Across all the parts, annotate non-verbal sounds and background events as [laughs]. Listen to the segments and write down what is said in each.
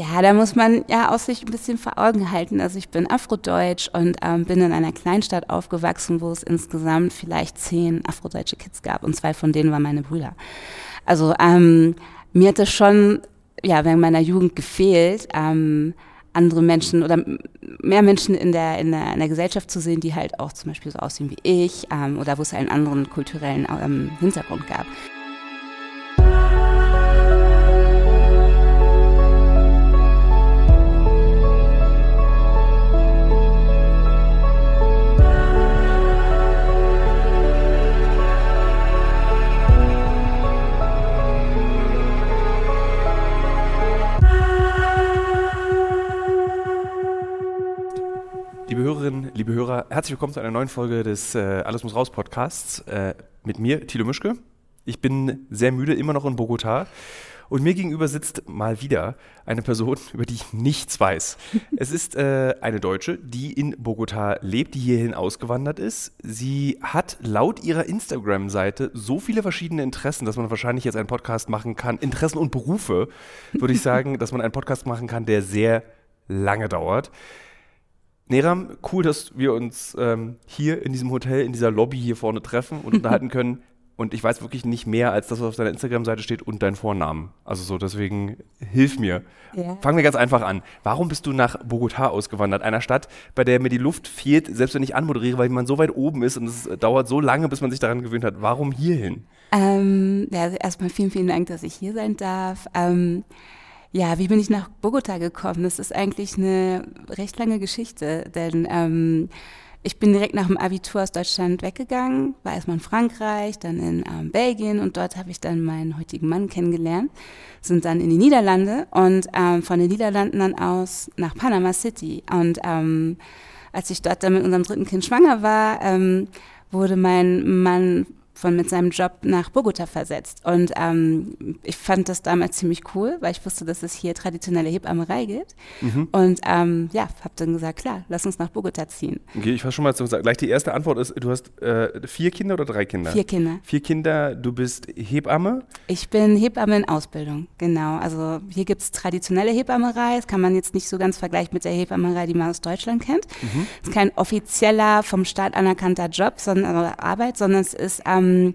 Ja, da muss man ja auch sich ein bisschen vor Augen halten. Also ich bin Afrodeutsch und ähm, bin in einer Kleinstadt aufgewachsen, wo es insgesamt vielleicht zehn afrodeutsche Kids gab und zwei von denen waren meine Brüder. Also ähm, mir hat es schon ja während meiner Jugend gefehlt, ähm, andere Menschen oder mehr Menschen in der, in der, in der Gesellschaft zu sehen, die halt auch zum Beispiel so aussehen wie ich ähm, oder wo es einen anderen kulturellen ähm, Hintergrund gab. Liebe Hörer, herzlich willkommen zu einer neuen Folge des äh, Alles muss raus Podcasts äh, mit mir, Thilo Mischke. Ich bin sehr müde, immer noch in Bogotá. Und mir gegenüber sitzt mal wieder eine Person, [laughs] über die ich nichts weiß. es ist äh, eine Deutsche, die in Bogotá lebt, die hierhin ausgewandert ist. Sie hat laut ihrer Instagram-Seite so viele verschiedene Interessen, dass man wahrscheinlich jetzt einen Podcast machen kann. Interessen und Berufe, würde ich [laughs] sagen, dass man einen Podcast machen kann, der sehr lange dauert. Neram, cool, dass wir uns ähm, hier in diesem Hotel, in dieser Lobby hier vorne treffen und unterhalten [laughs] können. Und ich weiß wirklich nicht mehr als das, was auf deiner Instagram-Seite steht und dein Vornamen. Also so, deswegen hilf mir. Ja. Fangen wir ganz einfach an. Warum bist du nach Bogotá ausgewandert? Einer Stadt, bei der mir die Luft fehlt, selbst wenn ich anmoderiere, weil man so weit oben ist und es dauert so lange, bis man sich daran gewöhnt hat. Warum hierhin? Ähm, ja, also erstmal vielen, vielen Dank, dass ich hier sein darf. Ähm, ja, wie bin ich nach Bogota gekommen? Das ist eigentlich eine recht lange Geschichte, denn ähm, ich bin direkt nach dem Abitur aus Deutschland weggegangen, war erstmal in Frankreich, dann in ähm, Belgien und dort habe ich dann meinen heutigen Mann kennengelernt, sind dann in die Niederlande und ähm, von den Niederlanden dann aus nach Panama City. Und ähm, als ich dort dann mit unserem dritten Kind schwanger war, ähm, wurde mein Mann von mit seinem Job nach Bogota versetzt. Und ähm, ich fand das damals ziemlich cool, weil ich wusste, dass es hier traditionelle Hebammerei gibt. Mhm. Und ähm, ja, habe dann gesagt, klar, lass uns nach Bogota ziehen. Okay, ich fasse schon mal zu sagen. Gleich die erste Antwort ist, du hast äh, vier Kinder oder drei Kinder? Vier Kinder. Vier Kinder, du bist Hebamme? Ich bin Hebamme in Ausbildung, genau. Also hier gibt es traditionelle Hebammerei. Das kann man jetzt nicht so ganz vergleichen mit der Hebammerei, die man aus Deutschland kennt. Mhm. Es ist kein offizieller, vom Staat anerkannter Job, sondern Arbeit, sondern es ist ähm, ähm,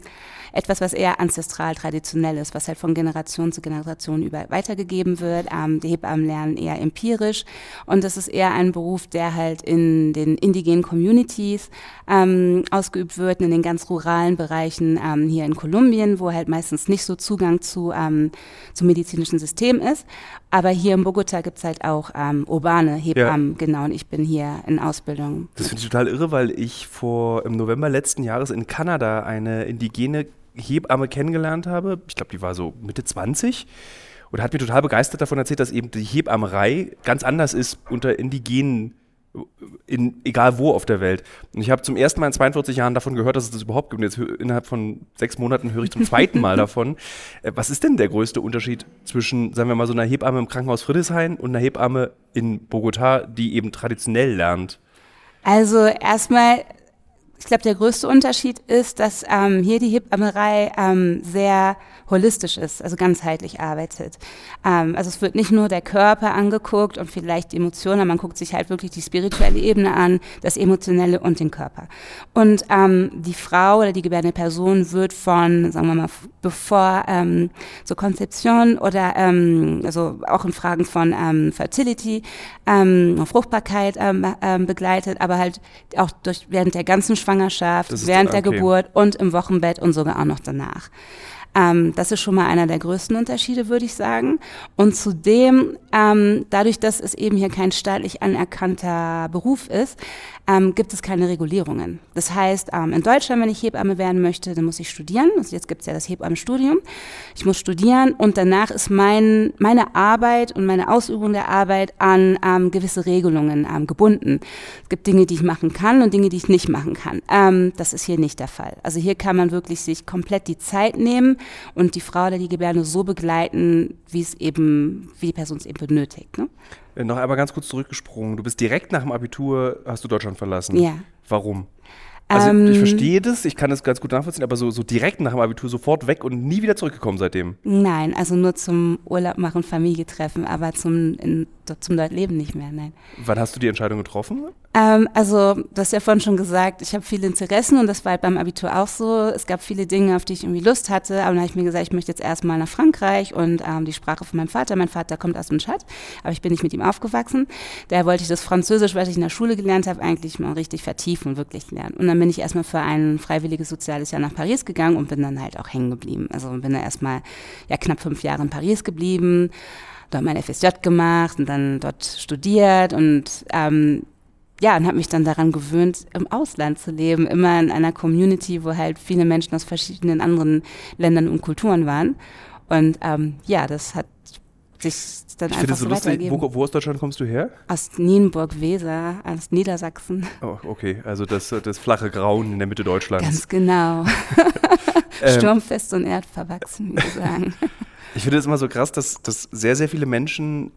etwas, was eher ancestral traditionell ist, was halt von Generation zu Generation über weitergegeben wird. Ähm, die Hebammen lernen eher empirisch und das ist eher ein Beruf, der halt in den indigenen Communities ähm, ausgeübt wird, in den ganz ruralen Bereichen ähm, hier in Kolumbien, wo halt meistens nicht so Zugang zu ähm, zum medizinischen System ist. Aber hier in Bogota gibt es halt auch ähm, urbane Hebammen, ja. genau, und ich bin hier in Ausbildung. Das finde ich total irre, weil ich vor im November letzten Jahres in Kanada eine indigene Hebamme kennengelernt habe. Ich glaube, die war so Mitte 20 und hat mir total begeistert davon erzählt, dass eben die Hebammerei ganz anders ist unter indigenen in, egal wo auf der Welt. Und ich habe zum ersten Mal in 42 Jahren davon gehört, dass es das überhaupt gibt. Und jetzt innerhalb von sechs Monaten höre ich zum zweiten Mal davon. [laughs] Äh, was ist denn der größte Unterschied zwischen, sagen wir mal, so einer Hebamme im Krankenhaus Friedrichshain und einer Hebamme in Bogotá, die eben traditionell lernt? Also erstmal ich glaube, der größte Unterschied ist, dass ähm, hier die Hebammerei ähm, sehr holistisch ist, also ganzheitlich arbeitet. Ähm, also es wird nicht nur der Körper angeguckt und vielleicht die Emotionen, man guckt sich halt wirklich die spirituelle Ebene an, das Emotionelle und den Körper. Und ähm, die Frau oder die gebärende Person wird von, sagen wir mal, bevor ähm, so Konzeption oder ähm, also auch in Fragen von ähm, Fertility, ähm, Fruchtbarkeit ähm, ähm, begleitet, aber halt auch durch während der ganzen Schwangerschaft, während okay. der Geburt und im Wochenbett und sogar auch noch danach. Ähm, das ist schon mal einer der größten Unterschiede, würde ich sagen. Und zudem, ähm, dadurch, dass es eben hier kein staatlich anerkannter Beruf ist, ähm, gibt es keine Regulierungen. Das heißt, ähm, in Deutschland, wenn ich Hebamme werden möchte, dann muss ich studieren. Also jetzt gibt es ja das Hebammenstudium. Ich muss studieren und danach ist mein, meine Arbeit und meine Ausübung der Arbeit an ähm, gewisse Regelungen ähm, gebunden. Es gibt Dinge, die ich machen kann und Dinge, die ich nicht machen kann. Ähm, das ist hier nicht der Fall. Also hier kann man wirklich sich komplett die Zeit nehmen und die Frau oder die Gebärde so begleiten, wie es eben, wie die Person es eben benötigt. Ne? Äh, noch einmal ganz kurz zurückgesprungen. Du bist direkt nach dem Abitur, hast du Deutschland verlassen. Ja. Warum? Also Ähm, ich verstehe das, ich kann das ganz gut nachvollziehen, aber so, so direkt nach dem Abitur sofort weg und nie wieder zurückgekommen seitdem. Nein, also nur zum Urlaub machen, Familie treffen, aber zum, in, zum leben nicht mehr, nein. Wann hast du die Entscheidung getroffen? Ähm, also, du hast ja vorhin schon gesagt, ich habe viele Interessen und das war halt beim Abitur auch so. Es gab viele Dinge, auf die ich irgendwie Lust hatte, aber dann habe ich mir gesagt, ich möchte jetzt erstmal nach Frankreich und ähm, die Sprache von meinem Vater. Mein Vater kommt aus dem Tschad, aber ich bin nicht mit ihm aufgewachsen. Daher wollte ich das Französisch, was ich in der Schule gelernt habe, eigentlich mal richtig vertiefen und wirklich lernen. Und dann bin ich erstmal für ein freiwilliges soziales Jahr nach Paris gegangen und bin dann halt auch hängen geblieben. Also bin dann erstmal ja, knapp fünf Jahre in Paris geblieben, dort mein FSJ gemacht und dann dort studiert und ähm, ja, und habe mich dann daran gewöhnt, im Ausland zu leben, immer in einer Community, wo halt viele Menschen aus verschiedenen anderen Ländern und Kulturen waren. Und ähm, ja, das hat sich dann Ich einfach so lustig. weitergegeben. Wo, wo aus Deutschland kommst du her? Aus Nienburg-Weser, aus Niedersachsen. Oh, okay, also das, das flache Grauen in der Mitte Deutschlands. Ganz genau. [laughs] [laughs] Ähm, Sturmfest und erdverwachsen, wie wir sagen. [laughs] Ich finde es immer so krass, dass, dass sehr, sehr viele Menschen,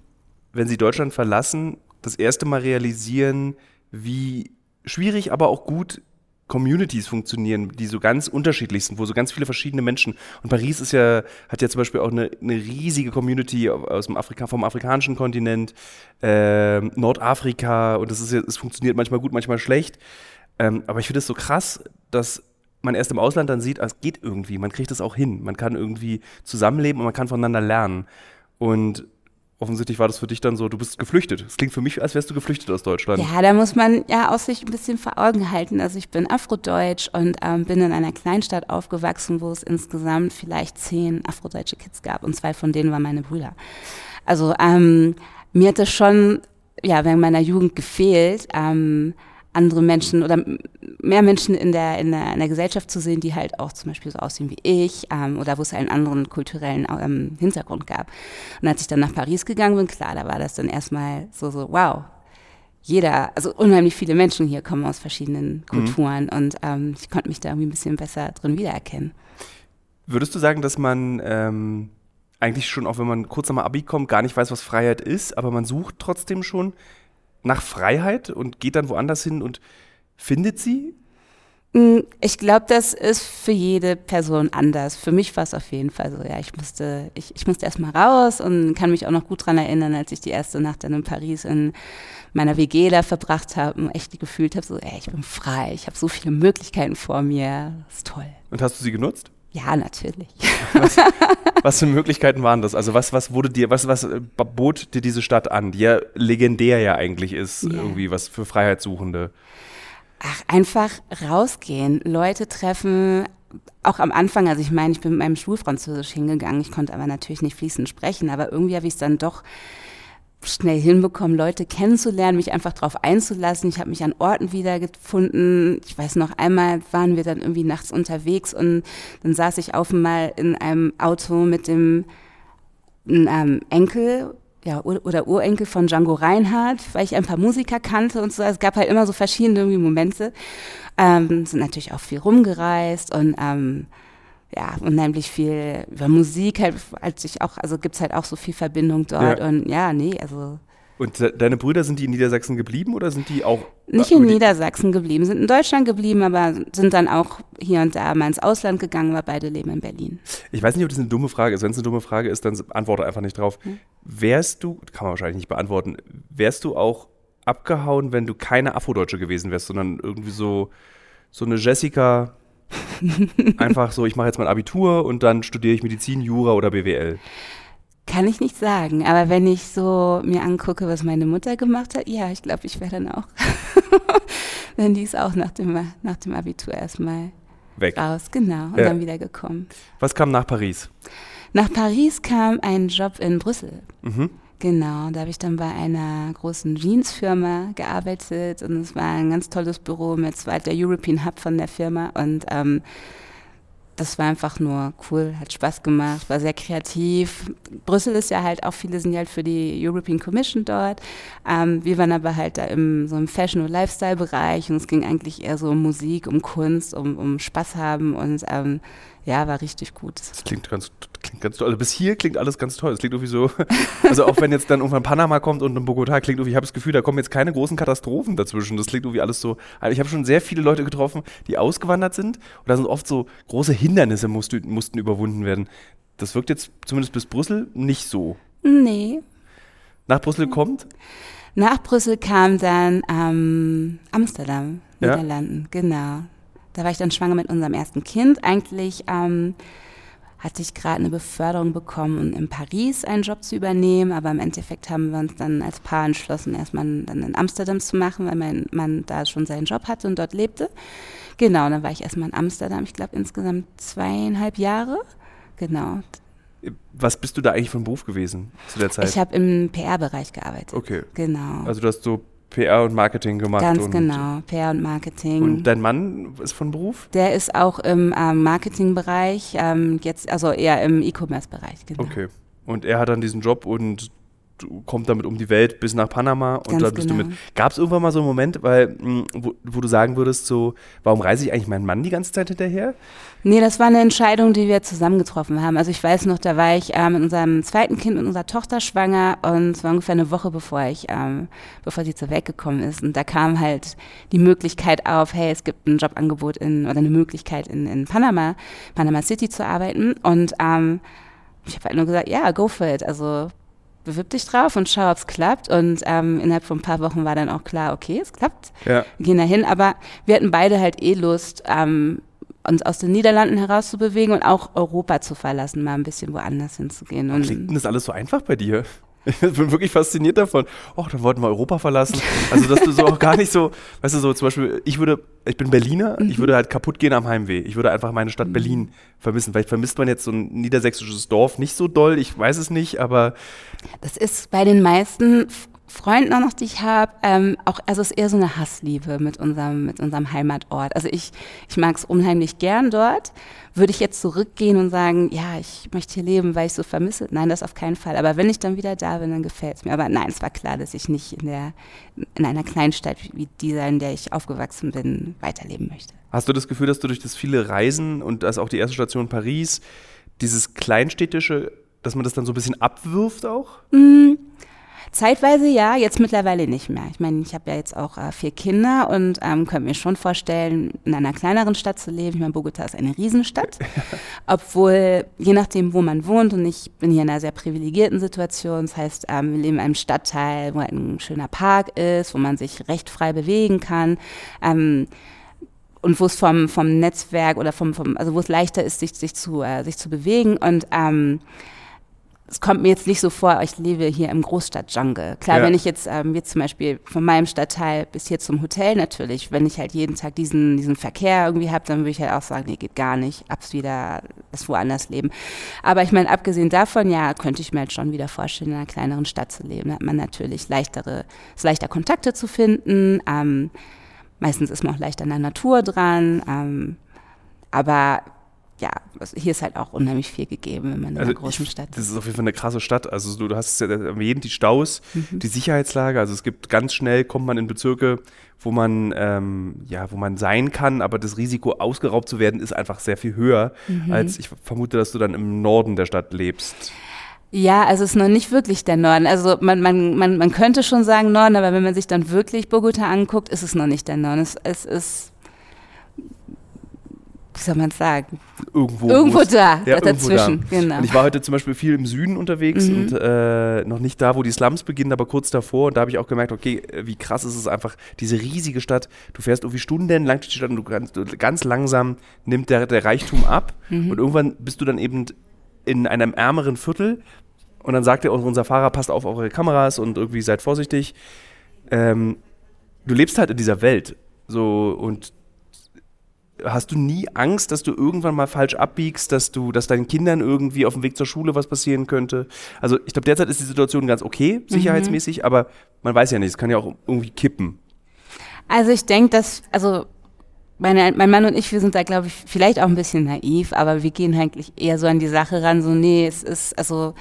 wenn sie Deutschland verlassen, das erste Mal realisieren, wie schwierig, aber auch gut Communities funktionieren, die so ganz unterschiedlich sind, wo so ganz viele verschiedene Menschen. Und Paris ist ja, hat ja zum Beispiel auch eine, eine riesige Community aus dem Afrika, vom afrikanischen Kontinent, ähm, Nordafrika, und das ist es funktioniert manchmal gut, manchmal schlecht. Ähm, aber ich finde es so krass, dass man erst im Ausland dann sieht, ah, es geht irgendwie, man kriegt es auch hin, man kann irgendwie zusammenleben und man kann voneinander lernen. Und offensichtlich war das für dich dann so, du bist geflüchtet. Es klingt für mich, als wärst du geflüchtet aus Deutschland. Ja, da muss man ja auch sich ein bisschen vor Augen halten. Also ich bin Afrodeutsch und ähm, bin in einer Kleinstadt aufgewachsen, wo es insgesamt vielleicht zehn afrodeutsche Kids gab und zwei von denen waren meine Brüder. Also ähm, mir hat es schon ja während meiner Jugend gefehlt, ähm, andere Menschen oder mehr Menschen in der, in, der, in der Gesellschaft zu sehen, die halt auch zum Beispiel so aussehen wie ich ähm, oder wo es einen anderen kulturellen ähm, Hintergrund gab. Und als ich dann nach Paris gegangen bin, klar, da war das dann erstmal so, so, wow, jeder, also unheimlich viele Menschen hier kommen aus verschiedenen Kulturen und ähm, ich konnte mich da irgendwie ein bisschen besser drin wiedererkennen. Würdest du sagen, dass man ähm, eigentlich schon, auch wenn man kurz nach dem Abi kommt, gar nicht weiß, was Freiheit ist, aber man sucht trotzdem schon nach Freiheit und geht dann woanders hin und findet sie? Mm, Ich glaube, das ist für jede Person anders. Für mich war es auf jeden Fall so, ja, ich musste, ich, ich musste erstmal raus und kann mich auch noch gut dran erinnern, als ich die erste Nacht dann in Paris in meiner WG da verbracht habe und echt gefühlt habe, so, ey, ich bin frei, ich habe so viele Möglichkeiten vor mir, das ist toll. Und hast du sie genutzt? Ja, natürlich. Was für Möglichkeiten waren das? Also was, was wurde dir, was, was äh, bot dir diese Stadt an, die ja legendär ja eigentlich ist, Ja. irgendwie was für Freiheitssuchende? Ach, einfach rausgehen, Leute treffen. Auch am Anfang, also ich meine, ich bin mit meinem Schulfranzösisch hingegangen, ich konnte aber natürlich nicht fließend sprechen, aber irgendwie habe ich es dann doch schnell hinbekommen, Leute kennenzulernen, mich einfach darauf einzulassen. Ich habe mich an Orten wiedergefunden. Ich weiß noch, einmal waren wir dann irgendwie nachts unterwegs und dann saß ich auf einmal in einem Auto mit dem ähm, Enkel ja, oder Urenkel von Django Reinhardt, weil ich ein paar Musiker kannte und so. Es gab halt immer so verschiedene irgendwie Momente. Ähm, sind natürlich auch viel rumgereist und ähm, ja, unheimlich viel über Musik halt, als ich auch, also gibt's halt auch so viel Verbindung dort Ja. und ja, nee, also Und de deine Brüder, sind die in Niedersachsen geblieben oder sind die auch? nicht in Niedersachsen geblieben, sind in Deutschland geblieben, aber sind dann auch hier und da mal ins Ausland gegangen, aber beide leben in Berlin. Ich weiß nicht, ob das eine dumme Frage ist. Wenn es eine dumme Frage ist, dann antworte einfach nicht drauf. Hm. Wärst du, kann man wahrscheinlich nicht beantworten, wärst du auch abgehauen, wenn du keine Afrodeutsche gewesen wärst, sondern irgendwie so, so eine Jessica, [laughs] einfach so, ich mache jetzt mein Abitur und dann studiere ich Medizin, Jura oder BWL. Kann ich nicht sagen, aber wenn ich so mir angucke, was meine Mutter gemacht hat, ja, ich glaube, ich wäre dann auch. [laughs] Denn die ist auch nach dem, nach dem Abitur erstmal Weg. raus, genau, und Ja. dann wieder gekommen. Was kam nach Paris? Nach Paris kam ein Job in Brüssel. Mhm. Genau, da habe ich dann bei einer großen Jeansfirma gearbeitet und es war ein ganz tolles Büro mit zwar der European Hub von der Firma und ähm, das war einfach nur cool, hat Spaß gemacht, war sehr kreativ. Brüssel ist ja halt auch, viele sind ja halt für die European Commission dort. Ähm, wir waren aber halt da im so im Fashion- und Lifestyle-Bereich und es ging eigentlich eher so um Musik, um Kunst, um, um Spaß haben und ähm, Ja, war richtig gut. Das klingt ganz, klingt ganz toll. Also bis hier klingt alles ganz toll. Es klingt irgendwie so, [laughs] also auch wenn jetzt dann irgendwann Panama kommt und in Bogotá klingt irgendwie, ich habe das Gefühl, da kommen jetzt keine großen Katastrophen dazwischen. Das klingt irgendwie alles so. Also ich habe schon sehr viele Leute getroffen, die ausgewandert sind und da sind oft so große Hindernisse mussten, mussten überwunden werden. Das wirkt jetzt zumindest bis Brüssel nicht so. Nee. Nach Brüssel kommt? Nach Brüssel kam dann ähm, Amsterdam, Ja? Niederlanden, genau. Da war ich dann schwanger mit unserem ersten Kind. Eigentlich ähm, hatte ich gerade eine Beförderung bekommen, um in Paris einen Job zu übernehmen, aber im Endeffekt haben wir uns dann als Paar entschlossen, erstmal dann in Amsterdam zu machen, weil mein Mann da schon seinen Job hatte und dort lebte. Genau, dann war ich erstmal in Amsterdam, ich glaube insgesamt zweieinhalb Jahre. Genau. Was bist du da eigentlich von Beruf gewesen zu der Zeit? Ich habe im PR-Bereich gearbeitet. okay. Genau. Also du hast so PR und Marketing gemacht. Ganz und, genau, PR und Marketing. Und dein Mann ist von Beruf? Der ist auch im ähm, Marketingbereich, ähm, jetzt also eher im E-Commerce-Bereich, genau. Okay. Und er hat dann diesen Job und kommt damit um die Welt bis nach Panama und Ganz da bist genau. du mit. Gab es irgendwann mal so einen Moment, weil, mh, wo, wo du sagen würdest, so, warum reise ich eigentlich meinen Mann die ganze Zeit hinterher? Nee, das war eine Entscheidung, die wir zusammen getroffen haben. Also ich weiß noch, da war ich ähm, mit unserem zweiten Kind, mit unserer Tochter schwanger und es war ungefähr eine Woche, bevor ich, ähm, bevor sie zur Welt gekommen ist. Und da kam halt die Möglichkeit auf, hey, es gibt ein Jobangebot in, oder eine Möglichkeit in, in Panama, Panama City zu arbeiten. Und ähm, ich habe halt nur gesagt, ja, go for it. Also bewirb dich drauf und schau, ob es klappt. Und ähm, innerhalb von ein paar Wochen war dann auch klar, okay, es klappt. Ja. Wir gehen dahin, aber wir hatten beide halt eh Lust, ähm, uns aus den Niederlanden herauszubewegen und auch Europa zu verlassen, mal ein bisschen woanders hinzugehen. Und Klingt denn das alles so einfach bei dir? [laughs] Ich bin wirklich fasziniert davon. Och, dann wollten wir Europa verlassen. Also, dass du so auch gar nicht so, [laughs] weißt du, so zum Beispiel, ich würde, ich bin Berliner, ich würde halt kaputt gehen am Heimweh. Ich würde einfach meine Stadt Berlin vermissen. Vielleicht vermisst man jetzt so ein niedersächsisches Dorf nicht so doll, ich weiß es nicht, aber das ist bei den meisten F- Freunden auch noch, die ich habe, ähm, auch, also es ist eher so eine Hassliebe mit unserem, mit unserem Heimatort. Also ich, ich mag es unheimlich gern dort. Würde ich jetzt zurückgehen und sagen, ja, ich möchte hier leben, weil ich so vermisse? Nein, das auf keinen Fall. Aber wenn ich dann wieder da bin, dann gefällt es mir. Aber nein, es war klar, dass ich nicht in der, in einer Kleinstadt wie dieser, in der ich aufgewachsen bin, weiterleben möchte. Hast du das Gefühl, dass du durch das viele Reisen und das auch die erste Station Paris, dieses Kleinstädtische, dass man das dann so ein bisschen abwirft auch? Zeitweise ja, jetzt mittlerweile nicht mehr. Ich meine, ich habe ja jetzt auch äh, vier Kinder und ähm, könnte mir schon vorstellen, in einer kleineren Stadt zu leben. Ich meine, Bogota ist eine Riesenstadt, [laughs] obwohl je nachdem, wo man wohnt, und ich bin hier in einer sehr privilegierten Situation, das heißt, ähm, wir leben in einem Stadtteil, wo ein schöner Park ist, wo man sich recht frei bewegen kann. Ähm, und wo es vom, vom Netzwerk oder vom, vom, also wo es leichter ist, sich, sich, zu, äh, sich zu bewegen. Und ähm, es kommt mir jetzt nicht so vor, ich lebe hier im Großstadt-Jungle. Klar, Ja. wenn ich jetzt, ähm, jetzt zum Beispiel von meinem Stadtteil bis hier zum Hotel natürlich, wenn ich halt jeden Tag diesen, diesen Verkehr irgendwie habe, dann würde ich halt auch sagen, nee, geht gar nicht, abs wieder, das woanders leben. Aber ich meine, abgesehen davon, ja, könnte ich mir halt schon wieder vorstellen, in einer kleineren Stadt zu leben. Da hat man natürlich leichtere, ist leichter Kontakte zu finden, ähm, meistens ist man auch leichter an der Natur dran, ähm, aber ja, also hier ist halt auch unheimlich viel gegeben, wenn man in einer großen ich, Stadt Das ist auf jeden Fall eine krasse Stadt. Also du, du hast ja erwähnt, die Staus, Mhm. die Sicherheitslage. Also es gibt ganz schnell, kommt man in Bezirke, wo man, ähm, ja, wo man sein kann, aber das Risiko, ausgeraubt zu werden, ist einfach sehr viel höher, Mhm. als ich vermute, dass du dann im Norden der Stadt lebst. Ja, also es ist noch nicht wirklich der Norden. Also man, man, man, man könnte schon sagen Norden, aber wenn man sich dann wirklich Bogota anguckt, ist es noch nicht der Norden. Es, es ist, wie soll man sagen, Irgendwo. irgendwo muss- da, Ja, dazwischen. irgendwo da. Genau. Und ich war heute zum Beispiel viel im Süden unterwegs Mhm. und äh, noch nicht da, wo die Slums beginnen, aber kurz davor. Und da habe ich auch gemerkt, okay, äh, wie krass ist es einfach, diese riesige Stadt. Du fährst irgendwie stundenlang durch die Stadt und du kannst, du, ganz langsam nimmt der, der Reichtum ab. Mhm. Und irgendwann bist du dann eben in einem ärmeren Viertel. Und dann sagt er, unser Fahrer, passt auf eure Kameras und irgendwie seid vorsichtig. Ähm, du lebst halt in dieser Welt. So und Hast du nie Angst, dass du irgendwann mal falsch abbiegst, dass du, dass deinen Kindern irgendwie auf dem Weg zur Schule was passieren könnte? Also ich glaube, derzeit ist die Situation ganz okay, sicherheitsmäßig, aber man weiß ja nicht, es kann ja auch irgendwie kippen. Also ich denke, dass, also meine, mein Mann und ich, wir sind da, glaube ich, vielleicht auch ein bisschen naiv, aber wir gehen eigentlich eher so an die Sache ran, so, nee, es ist, also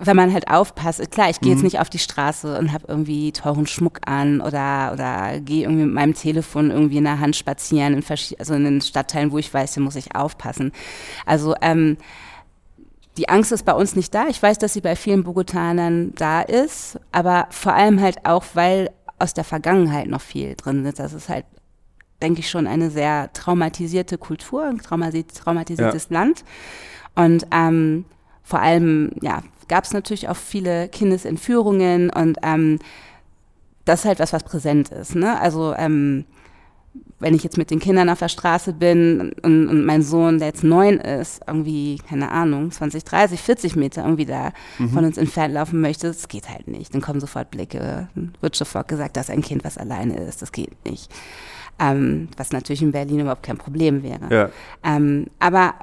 wenn man halt aufpasst, klar, ich gehe mhm. jetzt nicht auf die Straße und habe irgendwie teuren Schmuck an oder, oder gehe irgendwie mit meinem Telefon irgendwie in der Hand spazieren, in also in den Stadtteilen, wo ich weiß, hier muss ich aufpassen. Also ähm, die Angst ist bei uns nicht da. Ich weiß, dass sie bei vielen Bogotanern da ist, aber vor allem halt auch, weil aus der Vergangenheit noch viel drin ist. Das ist halt, denke ich, schon eine sehr traumatisierte Kultur, ein traumatisiertes ja. Land. Und ähm, vor allem, ja, gab es natürlich auch viele Kindesentführungen und ähm, das ist halt was, was präsent ist. Ne? Also ähm, wenn ich jetzt mit den Kindern auf der Straße bin und, und, mein Sohn, der jetzt neun ist, irgendwie, keine Ahnung, 20, 30, 40 Meter irgendwie da mhm. von uns entfernt laufen möchte, das geht halt nicht. Dann kommen sofort Blicke, wird sofort gesagt, dass ein Kind, was alleine ist, das geht nicht. Ähm, was natürlich in Berlin überhaupt kein Problem wäre. Ja. Ähm, aber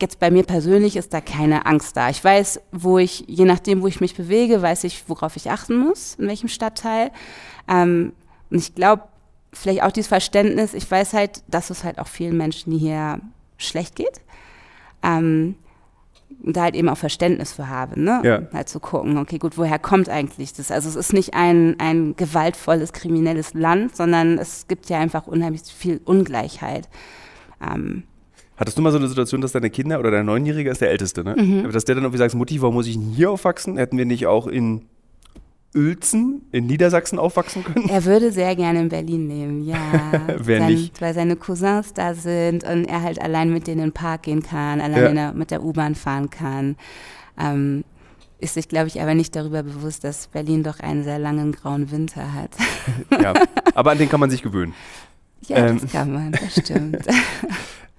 jetzt bei mir persönlich ist da keine Angst da. Ich weiß, wo ich, je nachdem, wo ich mich bewege, weiß ich, worauf ich achten muss, in welchem Stadtteil. Ähm, und ich glaube, vielleicht auch dieses Verständnis, ich weiß halt, dass es halt auch vielen Menschen hier schlecht geht. Ähm, da halt eben auch Verständnis für habe, ne? Ja. Halt zu gucken, okay, gut, woher kommt eigentlich das? Also es ist nicht ein, ein gewaltvolles, kriminelles Land, sondern es gibt ja einfach unheimlich viel Ungleichheit. Ähm, Hattest du mal so eine Situation, dass deine Kinder oder dein Neunjähriger ist der Älteste, ne? Mhm. Dass der dann irgendwie sagt, Mutti, warum muss ich denn hier aufwachsen? Hätten wir nicht auch in Uelzen in Niedersachsen aufwachsen können? Er würde sehr gerne in Berlin leben, ja. [laughs] Wer Sein, nicht? Weil seine Cousins da sind und er halt allein mit denen in den Park gehen kann, allein ja. mit der U-Bahn fahren kann. Ähm, ist sich, glaube ich, aber nicht darüber bewusst, dass Berlin doch einen sehr langen grauen Winter hat. [laughs] ja, aber an den kann man sich gewöhnen. Ja, ähm. das kann man, das [laughs] stimmt.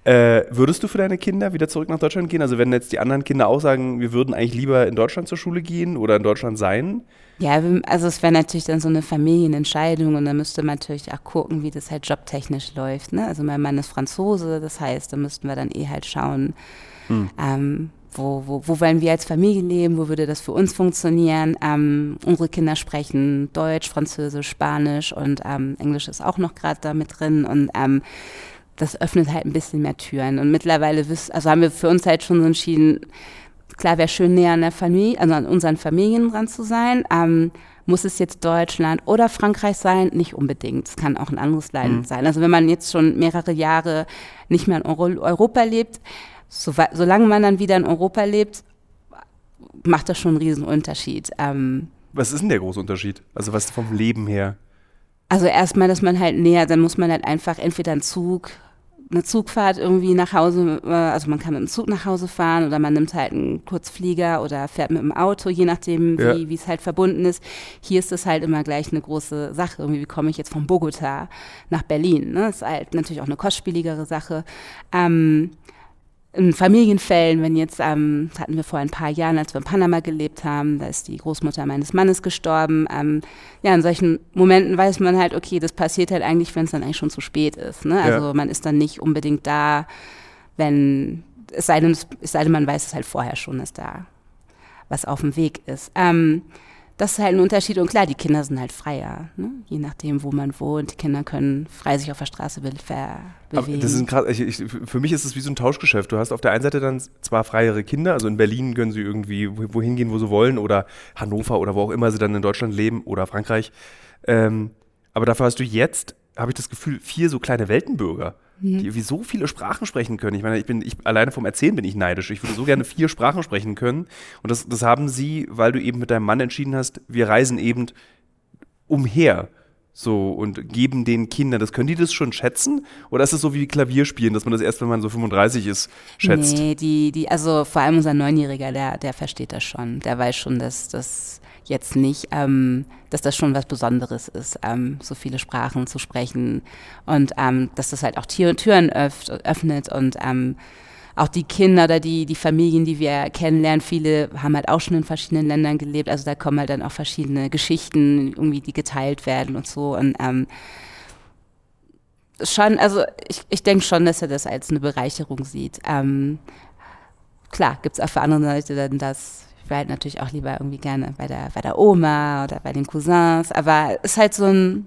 Äh, würdest du für deine Kinder wieder zurück nach Deutschland gehen? Also wenn jetzt die anderen Kinder auch sagen, wir würden eigentlich lieber in Deutschland zur Schule gehen oder in Deutschland sein? Ja, also es wäre natürlich dann so eine Familienentscheidung und dann müsste man natürlich auch gucken, wie das halt jobtechnisch läuft. Ne? Also mein Mann ist Franzose, das heißt, da müssten wir dann eh halt schauen, hm. ähm, wo, wo, wo wollen wir als Familie leben, wo würde das für uns funktionieren. Ähm, unsere Kinder sprechen Deutsch, Französisch, Spanisch und ähm, Englisch ist auch noch gerade da mit drin und ähm, das öffnet halt ein bisschen mehr Türen. Und mittlerweile wissen, also haben wir für uns halt schon so entschieden, klar wäre schön näher an der Familie, also an unseren Familien dran zu sein. Ähm, muss es jetzt Deutschland oder Frankreich sein? Nicht unbedingt. Es kann auch ein anderes Land mhm. sein. Also wenn man jetzt schon mehrere Jahre nicht mehr in Euro Europa lebt, so, solange man dann wieder in Europa lebt, macht das schon einen riesen Unterschied. Ähm, was ist denn der große Unterschied? Also was vom Leben her? Also erstmal, dass man halt näher, dann muss man halt einfach entweder einen Zug eine Zugfahrt irgendwie nach Hause, äh, also man kann mit dem Zug nach Hause fahren oder man nimmt halt einen Kurzflieger oder fährt mit dem Auto, je nachdem, ja. wie es halt verbunden ist. Hier ist es halt immer gleich eine große Sache. Irgendwie, wie komme ich jetzt von Bogota nach Berlin? Ne? Das ist halt natürlich auch eine kostspieligere Sache. Ähm, in Familienfällen, wenn jetzt, ähm, das hatten wir vor ein paar Jahren, als wir in Panama gelebt haben, da ist die Großmutter meines Mannes gestorben. Ähm, ja, in solchen Momenten weiß man halt, okay, das passiert halt eigentlich, wenn es dann eigentlich schon zu spät ist. Ne? Also ja. man ist dann nicht unbedingt da, wenn, es sei, denn, es sei denn, man weiß es halt vorher schon, dass da was auf dem Weg ist. Ähm, das ist halt ein Unterschied. Und klar, die Kinder sind halt freier, ne? je nachdem, wo man wohnt. Die Kinder können frei sich auf der Straße be bewegen. das ist grad, ich, ich, für mich ist es wie so ein Tauschgeschäft. Du hast auf der einen Seite dann zwar freiere Kinder, also in Berlin können sie irgendwie wohin gehen, wo sie wollen, oder Hannover oder wo auch immer sie dann in Deutschland leben oder Frankreich. Ähm, aber dafür hast du jetzt, habe ich das Gefühl, vier so kleine Weltenbürger die mhm. irgendwie so viele Sprachen sprechen können. Ich meine, ich bin, ich, alleine vom Erzählen bin ich neidisch. Ich würde so gerne vier Sprachen sprechen können. Und das, das haben sie, weil du eben mit deinem Mann entschieden hast, wir reisen eben umher. So, und geben den Kindern, das können die das schon schätzen? Oder ist es so wie Klavierspielen, dass man das erst, wenn man so 35 ist, schätzt? Nee, die, die, also vor allem unser Neunjähriger, der, der versteht das schon. Der weiß schon, dass das jetzt nicht, ähm, dass das schon was Besonderes ist, ähm, so viele Sprachen zu sprechen und ähm, dass das halt auch Tür Türen öff öffnet und ähm, auch die Kinder oder die, die Familien, die wir kennenlernen, viele haben halt auch schon in verschiedenen Ländern gelebt. Also da kommen halt dann auch verschiedene Geschichten, irgendwie, die geteilt werden und so. Und ähm, schon, also ich, ich denke schon, dass er das als eine Bereicherung sieht. Ähm, klar, gibt es auch für andere Leute dann das, wäre halt natürlich auch lieber irgendwie gerne bei der, bei der Oma oder bei den Cousins. Aber es ist halt so ein,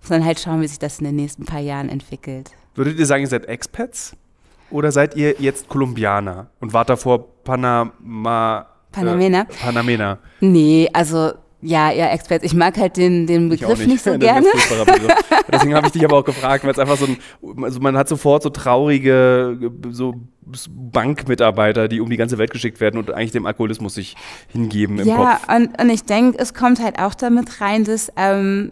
muss man halt schauen, wie sich das in den nächsten paar Jahren entwickelt. Würdet ihr sagen, ihr seid Expats? Oder seid ihr jetzt Kolumbianer und wart davor Panama, Panamena? Äh, Panamena. Nee, also ja, eher Experts. Ich mag halt den, den Begriff nicht. nicht. so [laughs] gerne. [laughs] Deswegen habe ich dich aber auch gefragt, weil es einfach so ein, also man hat sofort so traurige, so Bankmitarbeiter, die um die ganze Welt geschickt werden und eigentlich dem Alkoholismus sich hingeben im ja, Kopf. Ja, und, und ich denke, es kommt halt auch damit rein, dass ähm,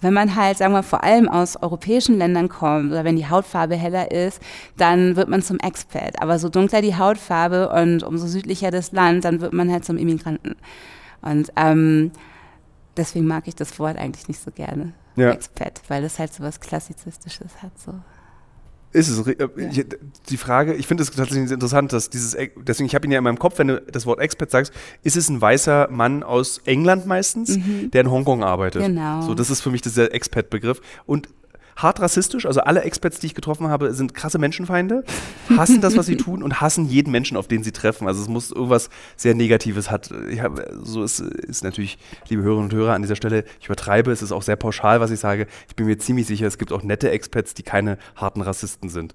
wenn man halt, sagen wir, vor allem aus europäischen Ländern kommt oder wenn die Hautfarbe heller ist, dann wird man zum Expat. Aber so dunkler die Hautfarbe und umso südlicher das Land, dann wird man halt zum Immigranten. Und ähm, deswegen mag ich das Wort eigentlich nicht so gerne, ja. Expat, weil es halt so was Klassizistisches hat. So. Ist es. Äh, ja. Die Frage, ich finde es tatsächlich interessant, dass dieses, deswegen, ich habe ihn ja in meinem Kopf, wenn du das Wort Expat sagst, ist es ein weißer Mann aus England meistens, mhm. der in Hongkong arbeitet. Genau. So, das ist für mich dieser Expat-Begriff. Und hart rassistisch. Also alle Experts, die ich getroffen habe, sind krasse Menschenfeinde, hassen das, was sie tun und hassen jeden Menschen, auf den sie treffen. Also es muss irgendwas sehr Negatives hat. Hab, so ist, ist natürlich, liebe Hörerinnen und Hörer, an dieser Stelle, ich übertreibe, es ist auch sehr pauschal, was ich sage. Ich bin mir ziemlich sicher, es gibt auch nette Experts, die keine harten Rassisten sind.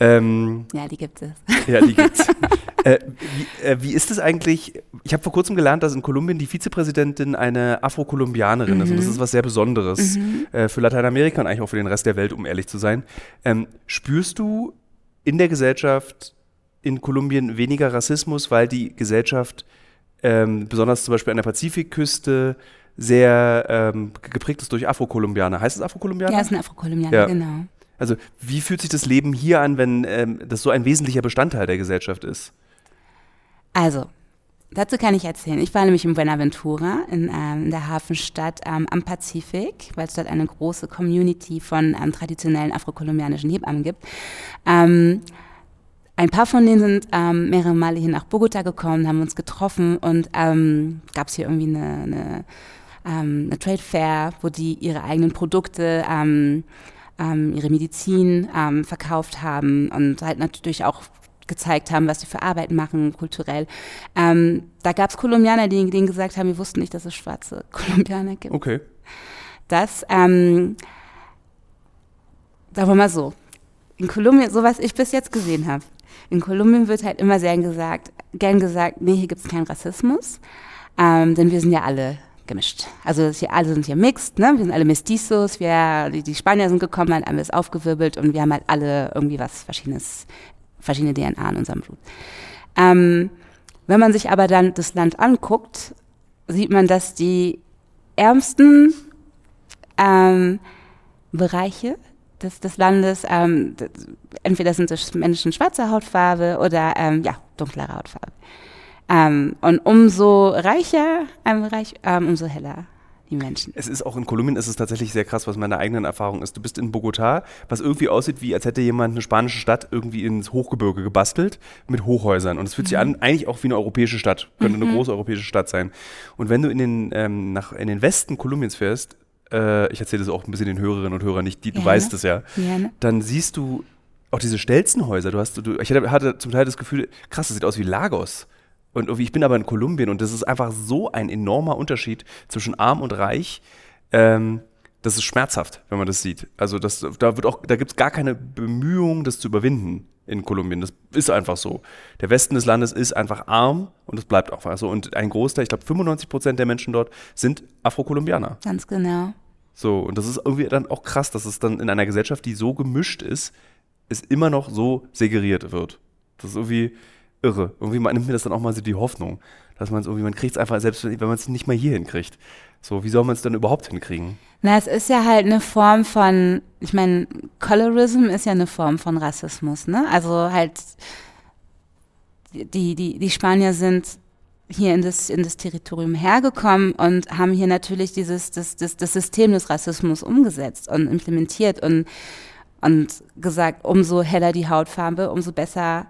Ähm, ja, die gibt es. Ja, die gibt es. [laughs] äh, wie, äh, wie, ist es eigentlich? Ich habe vor kurzem gelernt, dass in Kolumbien die Vizepräsidentin eine Afro-Kolumbianerin mhm. ist. Und das ist was sehr Besonderes mhm. äh, für Lateinamerika und eigentlich auch für den Rest der Welt, um ehrlich zu sein. Ähm, spürst du in der Gesellschaft in Kolumbien weniger Rassismus, weil die Gesellschaft, ähm, besonders zum Beispiel an der Pazifikküste, sehr ähm, geprägt ist durch Afro-Kolumbianer. Heißt es Afro-Kolumbianer? Ja, es sind Afro-Kolumbianer, ja. genau. Also wie fühlt sich das Leben hier an, wenn ähm, das so ein wesentlicher Bestandteil der Gesellschaft ist? Also, dazu kann ich erzählen. Ich war nämlich in Buenaventura, in, ähm, der Hafenstadt ähm, am Pazifik, weil es dort eine große Community von ähm, traditionellen afrokolumbianischen Hebammen gibt. Ähm, ein paar von denen sind ähm, mehrere Male hier nach Bogota gekommen, haben uns getroffen und gab es hier irgendwie eine, eine, eine, Trade Fair, wo die ihre eigenen Produkte, ähm, ihre Medizin ähm, verkauft haben und halt natürlich auch gezeigt haben, was sie für Arbeit machen, kulturell. Ähm, da gab es Kolumbianer, die denen gesagt haben, wir wussten nicht, dass es schwarze [laughs] Kolumbianer gibt. Okay. Das, ähm, sagen wir mal so, in Kolumbien, so was ich bis jetzt gesehen habe, in Kolumbien wird halt immer sehr gesagt, gern gesagt, nee, hier gibt es keinen Rassismus, ähm, denn wir sind ja alle gemischt. Also hier, alle sind hier mixed, ne? wir sind alle Mestizos, wir, die, Spanier sind gekommen, haben alles aufgewirbelt und wir haben halt alle irgendwie was Verschiedenes verschiedene DNA in unserem Blut. Ähm, wenn man sich aber dann das Land anguckt, sieht man, dass die ärmsten ähm, Bereiche des, des Landes, ähm, entweder sind es Menschen schwarzer Hautfarbe oder ähm, ja, dunklere Hautfarbe. Ähm, und umso reicher ein Bereich, ähm, umso heller die Menschen. Es ist auch in Kolumbien ist es tatsächlich sehr krass, was meine eigenen Erfahrung ist. Du bist in Bogotá, was irgendwie aussieht, wie als hätte jemand eine spanische Stadt irgendwie ins Hochgebirge gebastelt mit Hochhäusern. Und es fühlt mhm. sich an, eigentlich auch wie eine europäische Stadt. Könnte mhm. eine große europäische Stadt sein. Und wenn du in den, ähm, nach, in den Westen Kolumbiens fährst, äh, ich erzähle das auch ein bisschen den Hörerinnen und Hörern nicht, die, du weißt es ja, ja dann siehst du auch diese Stelzenhäuser. Du hast, du, ich hatte zum Teil das Gefühl, krass, das sieht aus wie Lagos. Und ich bin aber in Kolumbien und das ist einfach so ein enormer Unterschied zwischen arm und reich. Ähm, das ist schmerzhaft, wenn man das sieht. Also das, da wird auch, da gibt es gar keine Bemühung, das zu überwinden in Kolumbien. Das ist einfach so. Der Westen des Landes ist einfach arm und es bleibt auch so. Und ein Großteil, ich glaube 95 Prozent der Menschen dort sind Afro-Kolumbianer. Ganz genau. So, und das ist irgendwie dann auch krass, dass es dann in einer Gesellschaft, die so gemischt ist, es immer noch so segeriert wird. Das ist irgendwie, irre. Irgendwie nimmt mir das dann auch mal so die Hoffnung, dass man es irgendwie, man kriegt es einfach, selbst wenn man es nicht mal hier hinkriegt. So, wie soll man es dann überhaupt hinkriegen? Na, es ist ja halt eine Form von, ich meine, Colorism ist ja eine Form von Rassismus, ne? Also halt, die, die, die Spanier sind hier in das, in das Territorium hergekommen und haben hier natürlich dieses, das, das, das System des Rassismus umgesetzt und implementiert und, und gesagt, umso heller die Hautfarbe, umso besser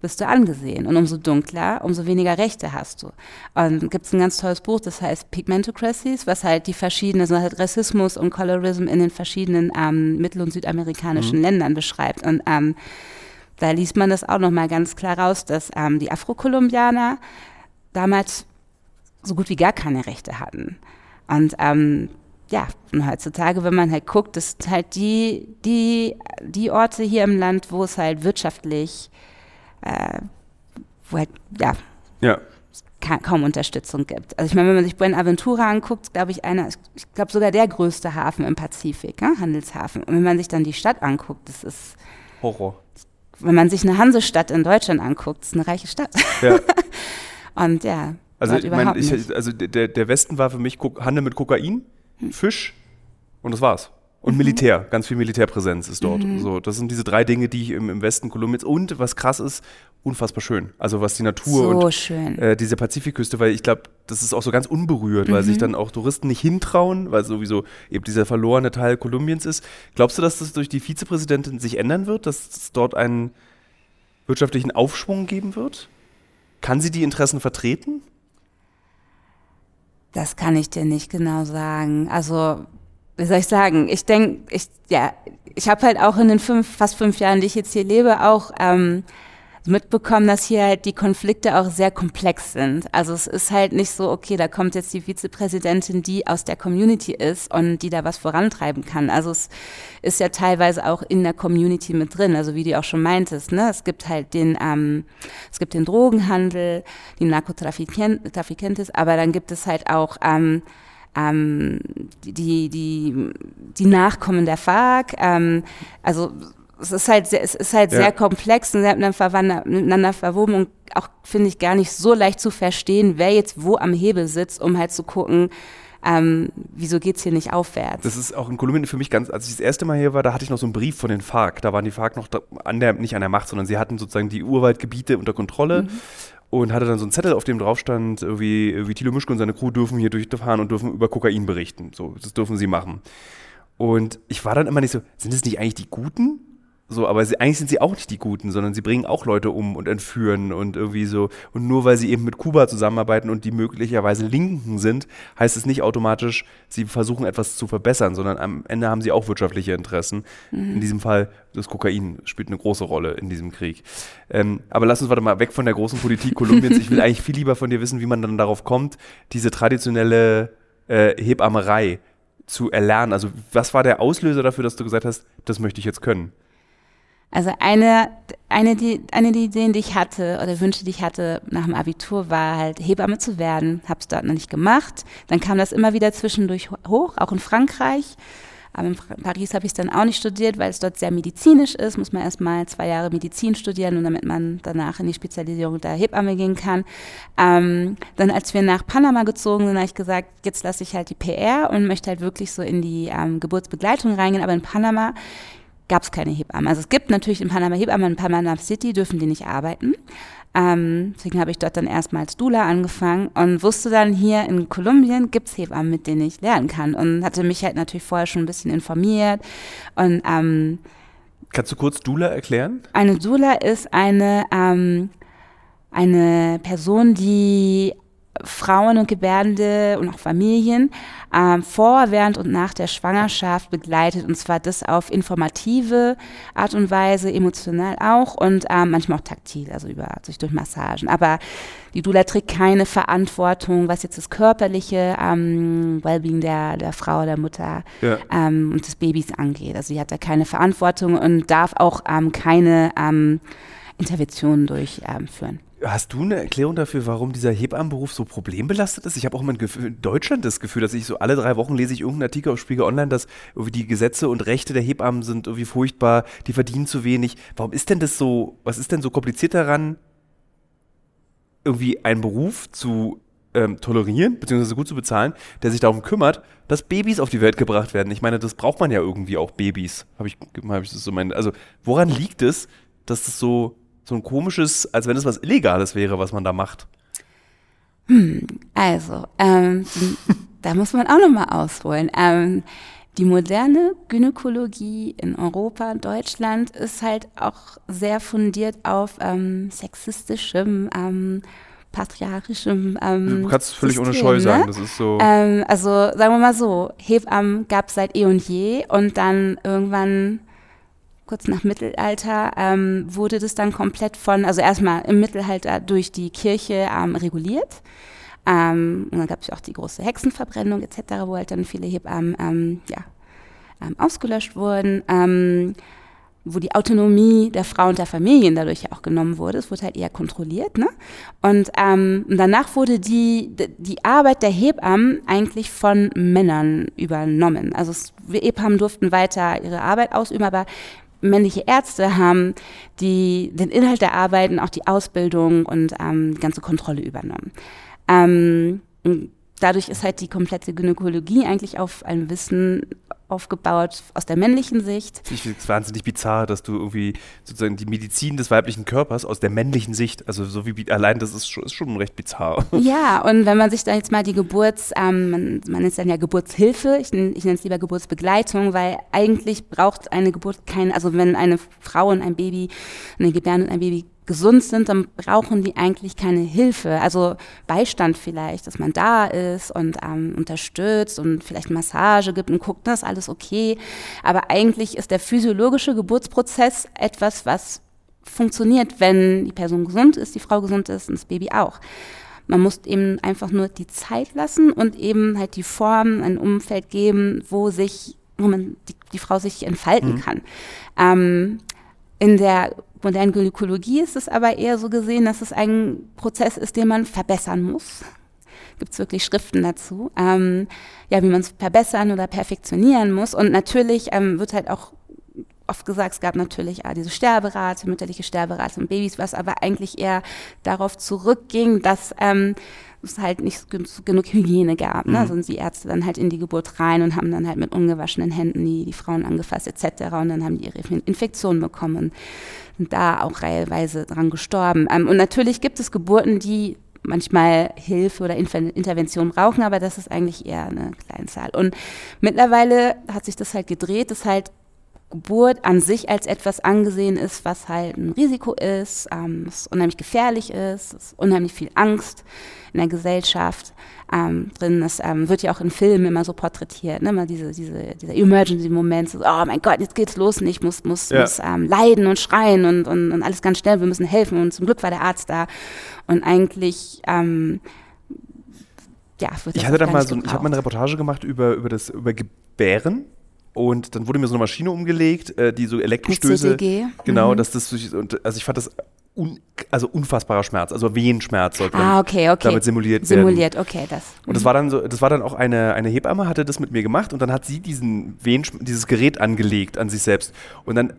bist du angesehen. Und umso dunkler, umso weniger Rechte hast du. Und gibt es ein ganz tolles Buch, das heißt Pigmentocracies, was halt die verschiedenen, also halt Rassismus und Colorism in den verschiedenen ähm, mittel- und südamerikanischen mhm. Ländern beschreibt. Und ähm, da liest man das auch nochmal ganz klar raus, dass ähm, die Afrokolumbianer damals so gut wie gar keine Rechte hatten. Und ähm, ja, und heutzutage, wenn man halt guckt, das sind halt die, die, die Orte hier im Land, wo es halt wirtschaftlich äh, wo halt, ja, ja. kaum Unterstützung gibt. Also ich meine, wenn man sich Buenaventura anguckt, glaube ich, einer, ich glaube sogar der größte Hafen im Pazifik, ne? Handelshafen. Und wenn man sich dann die Stadt anguckt, das ist Horror. Wenn man sich eine Hansestadt in Deutschland anguckt, ist eine reiche Stadt. Ja. [laughs] Und ja. Also, ich mein, ich, also der, der Westen war für mich Handel mit Kokain, Hm. Fisch und das war's. Und Mhm. Militär, ganz viel Militärpräsenz ist dort. So, das sind diese drei Dinge, die ich im, im Westen Kolumbiens und was krass ist, unfassbar schön. Also was die Natur so und schön. äh, diese Pazifikküste, weil ich glaube, das ist auch so ganz unberührt, weil Mhm. sich dann auch Touristen nicht hintrauen, weil sowieso eben dieser verlorene Teil Kolumbiens ist. Glaubst du, dass das durch die Vizepräsidentin sich ändern wird, dass es dort einen wirtschaftlichen Aufschwung geben wird? Kann sie die Interessen vertreten? Das kann ich dir nicht genau sagen. Also, wie soll ich sagen? Ich denke, ich, ja, ich habe halt auch in den fünf, fast fünf Jahren, die ich jetzt hier lebe, auch ähm, mitbekommen, dass hier halt die Konflikte auch sehr komplex sind. Also es ist halt nicht so, okay, da kommt jetzt die Vizepräsidentin, die aus der Community ist und die da was vorantreiben kann. Also es ist ja teilweise auch in der Community mit drin. Also wie du auch schon meintest, ne, es gibt halt den, ähm, es gibt den Drogenhandel, die Narcotraficantes, aber dann gibt es halt auch ähm, ähm, die, die, die Nachkommen der FARC. Ähm, also es ist halt sehr, es ist halt Ja. sehr komplex und sehr miteinander verwoben und auch, finde ich, gar nicht so leicht zu verstehen, wer jetzt wo am Hebel sitzt, um halt zu gucken, ähm, wieso geht's hier nicht aufwärts. Das ist auch in Kolumbien für mich ganz, als ich das erste Mal hier war, da hatte ich noch so einen Brief von den FARC. Da waren die FARC noch an der, nicht an der Macht, sondern sie hatten sozusagen die Urwaldgebiete unter Kontrolle und hatte dann so einen Zettel, auf dem drauf stand, irgendwie, irgendwie Thilo Mischke und seine Crew dürfen hier durchfahren und dürfen über Kokain berichten. So, das dürfen sie machen. Und ich war dann immer nicht so, sind das nicht eigentlich die Guten? So, aber sie, eigentlich sind sie auch nicht die Guten, sondern sie bringen auch Leute um und entführen und irgendwie so. Und nur weil sie eben mit Kuba zusammenarbeiten und die möglicherweise Linken sind, heißt es nicht automatisch, sie versuchen etwas zu verbessern, sondern am Ende haben sie auch wirtschaftliche Interessen. In diesem Fall, das Kokain spielt eine große Rolle in diesem Krieg. Ähm, aber lass uns warte mal weg von der großen Politik Kolumbiens. Ich will [laughs] eigentlich viel lieber von dir wissen, wie man dann darauf kommt, diese traditionelle äh, Hebammerei zu erlernen. Also was war der Auslöser dafür, dass du gesagt hast, das möchte ich jetzt können? Also eine, eine, die, eine der Ideen, die ich hatte oder Wünsche, die ich hatte nach dem Abitur, war halt Hebamme zu werden. Habe es dort noch nicht gemacht. Dann kam das immer wieder zwischendurch hoch, auch in Frankreich. Aber in Paris habe ich es dann auch nicht studiert, weil es dort sehr medizinisch ist. Muss man erstmal zwei Jahre Medizin studieren und damit man danach in die Spezialisierung der Hebamme gehen kann. Ähm, dann, als wir nach Panama gezogen sind, habe ich gesagt, jetzt lasse ich halt die PR und möchte halt wirklich so in die ähm, Geburtsbegleitung reingehen. Aber in Panama gab es keine Hebammen. Also es gibt natürlich in Panama Hebammen, in Panama City dürfen die nicht arbeiten. Ähm, deswegen habe ich dort dann erstmal als Dula angefangen und wusste dann hier in Kolumbien gibt es Hebammen, mit denen ich lernen kann und hatte mich halt natürlich vorher schon ein bisschen informiert und ähm, Kannst du kurz Dula erklären? eine Dula ist eine, ähm, eine Person, die Frauen und Gebärende und auch Familien ähm, vor, während und nach der Schwangerschaft begleitet. Und zwar das auf informative Art und Weise, emotional auch und ähm, manchmal auch taktil, also über sich durch Massagen. Aber die Dula trägt keine Verantwortung, was jetzt das körperliche ähm, Wellbeing der, der Frau, der Mutter Ja. ähm, und des Babys angeht. Also sie hat da keine Verantwortung und darf auch ähm, keine ähm, Interventionen durchführen. Hast du eine Erklärung dafür, warum dieser Hebammenberuf so problembelastet ist? Ich habe auch immer in Deutschland das Gefühl, dass ich so alle drei Wochen lese ich irgendeinen Artikel auf Spiegel Online, dass irgendwie die Gesetze und Rechte der Hebammen sind irgendwie furchtbar, die verdienen zu wenig. Warum ist denn das so, was ist denn so kompliziert daran, irgendwie einen Beruf zu ähm, tolerieren, beziehungsweise gut zu bezahlen, der sich darum kümmert, dass Babys auf die Welt gebracht werden? Ich meine, das braucht man ja irgendwie auch Babys. Habe ich, hab ich das so mein, also woran liegt es, dass das so so ein komisches, als wenn es was Illegales wäre, was man da macht. Also, ähm, [laughs] da muss man auch nochmal ausholen. Ähm, die moderne Gynäkologie in Europa, Deutschland, ist halt auch sehr fundiert auf ähm, sexistischem, ähm, patriarchischem ähm, Du kannst völlig ohne System, Scheu ne? sagen. Das ist so. Ähm, also sagen wir mal so, Hebammen gab es seit eh und je und dann irgendwann kurz nach Mittelalter ähm, wurde das dann komplett von, also erstmal im Mittelalter durch die Kirche ähm, reguliert. Ähm, und dann gab es ja auch die große Hexenverbrennung etc., wo halt dann viele Hebammen ähm, ja, ähm, ausgelöscht wurden. Ähm, wo die Autonomie der Frau und der Familien dadurch ja auch genommen wurde. Es wurde halt eher kontrolliert. Ne? Und ähm, danach wurde die, die Arbeit der Hebammen eigentlich von Männern übernommen. Also es, Hebammen durften weiter ihre Arbeit ausüben, aber männliche Ärzte haben die, den Inhalt der Arbeiten, auch die Ausbildung und ähm, die ganze Kontrolle übernommen. Ähm, dadurch ist halt die komplette Gynäkologie eigentlich auf ein Wissen aufgebaut aus der männlichen Sicht. Ich finde es wahnsinnig bizarr, dass du irgendwie sozusagen die Medizin des weiblichen Körpers aus der männlichen Sicht, also so wie allein das ist schon, ist schon recht bizarr. Ja, [laughs] und wenn man sich da jetzt mal die Geburts, ähm, man, man nennt es dann ja Geburtshilfe, ich, ich nenne es lieber Geburtsbegleitung, weil eigentlich braucht eine Geburt kein, also wenn eine Frau und ein Baby, eine Gebärde und ein Baby gesund sind, dann brauchen die eigentlich keine Hilfe. Also Beistand vielleicht, dass man da ist und ähm, unterstützt und vielleicht Massage gibt und guckt, das ist alles okay. Aber eigentlich ist der physiologische Geburtsprozess etwas, was funktioniert, wenn die Person gesund ist, die Frau gesund ist und das Baby auch. Man muss eben einfach nur die Zeit lassen und eben halt die Form, ein Umfeld geben, wo sich, wo man die, die Frau sich entfalten mhm. kann. Ähm, in der modernen Gynäkologie ist es aber eher so gesehen, dass es ein Prozess ist, den man verbessern muss. Gibt es wirklich Schriften dazu, ähm, ja, wie man es verbessern oder perfektionieren muss. Und natürlich ähm, wird halt auch oft gesagt, es gab natürlich ah, diese Sterberate, mütterliche Sterberate und Babys, was aber eigentlich eher darauf zurückging, dass ähm, es halt nicht genug Hygiene gab. Ne? Mhm. Also sind die Ärzte dann halt in die Geburt rein und haben dann halt mit ungewaschenen Händen die, die Frauen angefasst etc. Und dann haben die ihre Infektionen bekommen und sind da auch reihenweise dran gestorben. Ähm, und natürlich gibt es Geburten, die manchmal Hilfe oder Intervention brauchen, aber das ist eigentlich eher eine Kleinzahl. Und mittlerweile hat sich das halt gedreht, dass halt Geburt an sich als etwas angesehen ist, was halt ein Risiko ist, ähm, was unheimlich gefährlich ist, es ist unheimlich viel Angst in der Gesellschaft ähm, drin. Das ähm, wird ja auch in Filmen immer so porträtiert, ne? Immer diese, diese, dieser Emergency-Moment, so, oh mein Gott, jetzt geht's los und ich muss, muss, ja. muss ähm, leiden und schreien und, und, und alles ganz schnell, wir müssen helfen und zum Glück war der Arzt da. Und eigentlich ähm, ja, wird ich hatte da mal so, ich habe mal eine Reportage gemacht über, über das über Gebären und dann wurde mir so eine Maschine umgelegt, äh, die so Elektrostöße. CDG. Genau, mhm. dass das und, also ich fand das un, also unfassbarer Schmerz, also Wehenschmerz sollte ah, okay, okay. damit simuliert, simuliert werden. Simuliert, okay, das. Und das mhm. war dann so, das war dann auch eine, eine Hebamme hatte das mit mir gemacht und dann hat sie diesen Wehen, dieses Gerät angelegt an sich selbst und dann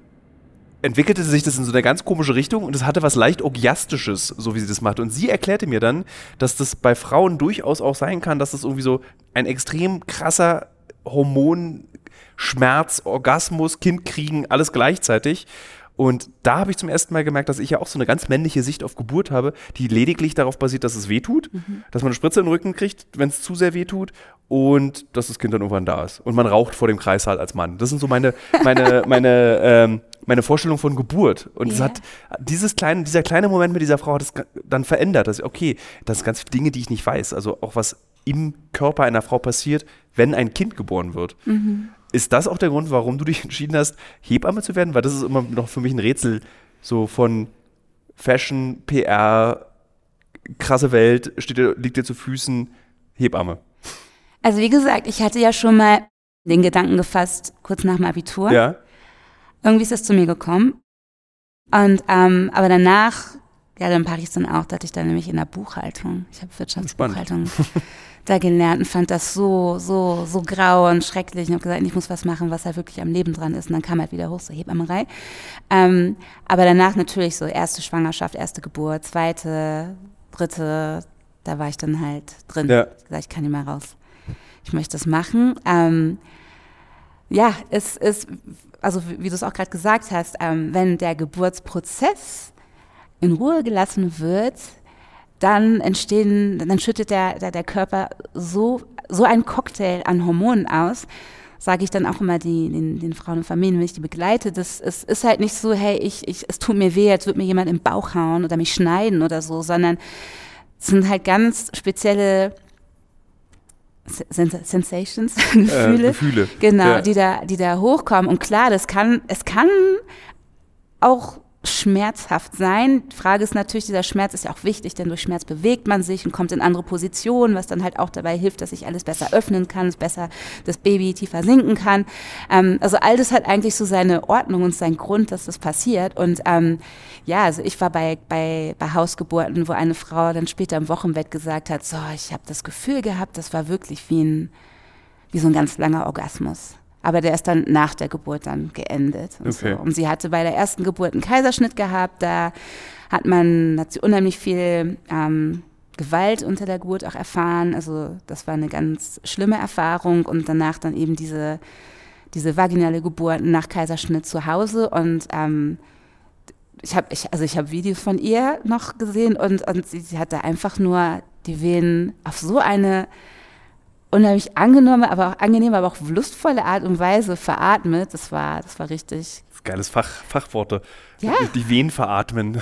entwickelte sich das in so eine ganz komische Richtung und es hatte was leicht Orgiastisches, so wie sie das macht. Und sie erklärte mir dann, dass das bei Frauen durchaus auch sein kann, dass das irgendwie so ein extrem krasser Hormon Schmerz, Orgasmus, Kind kriegen, alles gleichzeitig. Und da habe ich zum ersten Mal gemerkt, dass ich ja auch so eine ganz männliche Sicht auf Geburt habe, die lediglich darauf basiert, dass es weh tut, mhm. dass man eine Spritze in den Rücken kriegt, wenn es zu sehr weh tut und dass das Kind dann irgendwann da ist. Und man raucht vor dem Kreissaal als Mann. Das sind so meine, meine, [laughs] meine, ähm, meine Vorstellung von Geburt. Und es hat dieses kleine, dieser kleine Moment mit dieser Frau hat es dann verändert. Dass, okay, das sind ganz viele Dinge, die ich nicht weiß. Also auch was im Körper einer Frau passiert, wenn ein Kind geboren wird. Mhm. Ist das auch der Grund, warum du dich [laughs] entschieden hast, Hebamme zu werden? Weil das ist immer noch für mich ein Rätsel, so von Fashion, PR, krasse Welt, steht dir, liegt dir zu Füßen, Hebamme. Also wie gesagt, ich hatte ja schon mal den Gedanken gefasst, kurz nach dem Abitur. Ja. Irgendwie ist das zu mir gekommen. Und ähm, aber danach, ja, dann es dann auch, da hatte ich dann nämlich in der Buchhaltung. Ich habe Wirtschaftsbuchhaltung da gelernt und fand das so, so, so grau und schrecklich und habe gesagt, ich muss was machen, was halt wirklich am Leben dran ist. Und dann kam halt wieder hoch, so Hebammerei. Ähm, aber danach natürlich so erste Schwangerschaft, erste Geburt, zweite, dritte, da war ich dann halt drin. Ja. Ich gesagt, ich kann nicht mehr raus. Ich möchte das machen. Ähm, ja, es ist, also wie, wie du es auch gerade gesagt hast, ähm, wenn der Geburtsprozess in Ruhe gelassen wird, dann entstehen, dann schüttet der, der, der Körper so, so einen Cocktail an Hormonen aus, sage ich dann auch immer die, den, den Frauen und Familien, wenn ich die begleite, das es ist halt nicht so, hey, ich, ich, es tut mir weh, als würde mir jemand im Bauch hauen oder mich schneiden oder so, sondern es sind halt ganz spezielle Sensations, [laughs] Gefühle, äh, Gefühle. genau, ja. die da, die da hochkommen. Und klar, das kann, es kann auch schmerzhaft sein. Die Frage ist natürlich, dieser Schmerz ist ja auch wichtig, denn durch Schmerz bewegt man sich und kommt in andere Positionen, was dann halt auch dabei hilft, dass sich alles besser öffnen kann, besser das Baby tiefer sinken kann. Ähm, also all das hat eigentlich so seine Ordnung und seinen Grund, dass das passiert. Und ähm, ja, also ich war bei, bei, bei Hausgeburten, wo eine Frau dann später im Wochenbett gesagt hat, so, ich habe das Gefühl gehabt, das war wirklich wie ein, wie so ein ganz langer Orgasmus. Aber der ist dann nach der Geburt dann geendet. Und, okay. so. und sie hatte bei der ersten Geburt einen Kaiserschnitt gehabt. Da hat man hat sie unheimlich viel ähm, Gewalt unter der Geburt auch erfahren. Also das war eine ganz schlimme Erfahrung. Und danach dann eben diese, diese vaginale Geburt nach Kaiserschnitt zu Hause. Und ähm, ich habe ich, also ich hab Videos von ihr noch gesehen und, und sie, sie hatte einfach nur die Venen auf so eine unheimlich angenehme, aber auch angenehme, aber auch lustvolle Art und Weise veratmet. Das war, das war richtig. Das geiles Fach, Fachworte. Ja. Die Venen veratmen.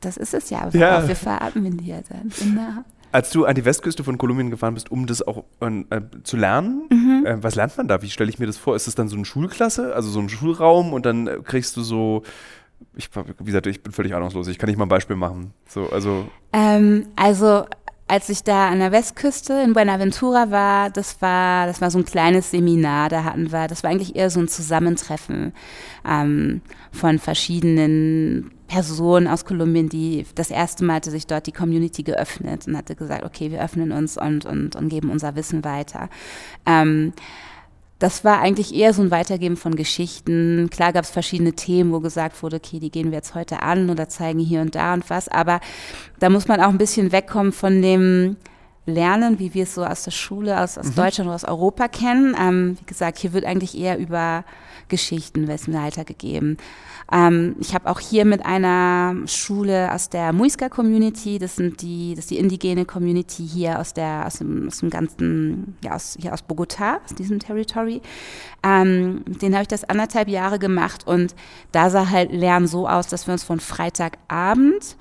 Das ist es ja. ja. wir veratmen ja dann. Genau. Als du an die Westküste von Kolumbien gefahren bist, um das auch äh, zu lernen, mhm. äh, was lernt man da? Wie stelle ich mir das vor? Ist das dann so eine Schulklasse, also so ein Schulraum und dann kriegst du so ich, wie gesagt, ich bin völlig ahnungslos. Ich kann nicht mal ein Beispiel machen. So, also. Ähm, also als ich da an der Westküste in Buenaventura war, das war, das war so ein kleines Seminar, da hatten wir, das war eigentlich eher so ein Zusammentreffen ähm, von verschiedenen Personen aus Kolumbien, die das erste Mal hatte sich dort die Community geöffnet und hatte gesagt, okay, wir öffnen uns und, und, und geben unser Wissen weiter. Ähm, das war eigentlich eher so ein Weitergeben von Geschichten. Klar gab es verschiedene Themen, wo gesagt wurde, okay, die gehen wir jetzt heute an oder zeigen hier und da und was. Aber da muss man auch ein bisschen wegkommen von dem Lernen, wie wir es so aus der Schule, aus, aus mhm. Deutschland oder aus Europa kennen. Ähm, wie gesagt, hier wird eigentlich eher über Geschichten Wissen weitergegeben. Ähm, ich habe auch hier mit einer Schule aus der Muisca Community, das sind die, das ist die indigene Community hier aus der, aus dem, aus dem ganzen, ja, aus, hier aus Bogota, aus diesem Territory. Ähm, den habe ich das anderthalb Jahre gemacht und da sah halt Lernen so aus, dass wir uns von Freitagabend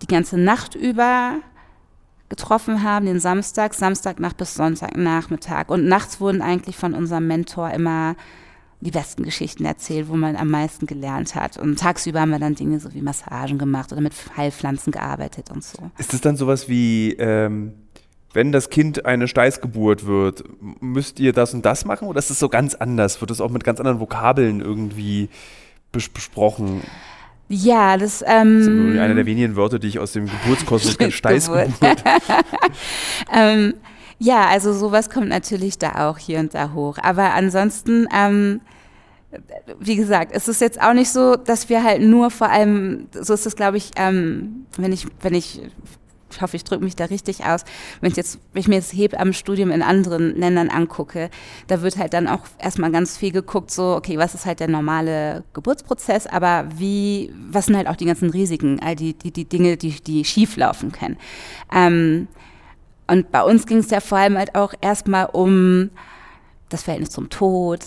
die ganze Nacht über getroffen haben, den Samstag, Samstagnacht bis Sonntagnachmittag. Und nachts wurden eigentlich von unserem Mentor immer die besten Geschichten erzählt, wo man am meisten gelernt hat. Und tagsüber haben wir dann Dinge so wie Massagen gemacht oder mit Heilpflanzen gearbeitet und so. Ist das dann sowas wie, ähm, wenn das Kind eine Steißgeburt wird, müsst ihr das und das machen oder ist es so ganz anders? Wird das auch mit ganz anderen Vokabeln irgendwie bes besprochen? Ja, das, ähm, das ist einer der wenigen Wörter, die ich aus dem Geburtskosmos kenne. [laughs] Steißgeburt. [laughs] ähm, ja, also sowas kommt natürlich da auch hier und da hoch. Aber ansonsten, ähm, wie gesagt, es ist jetzt auch nicht so, dass wir halt nur vor allem, so ist es, glaube ich, ähm, wenn ich, wenn ich, ich hoffe, ich drücke mich da richtig aus, wenn ich jetzt, wenn ich mir das Hebammenstudium in anderen Ländern angucke, da wird halt dann auch erstmal ganz viel geguckt, so, okay, was ist halt der normale Geburtsprozess, aber wie, was sind halt auch die ganzen Risiken, all die, die, die Dinge, die, die schief laufen können. Ähm, und bei uns ging es ja vor allem halt auch erstmal um das Verhältnis zum Tod,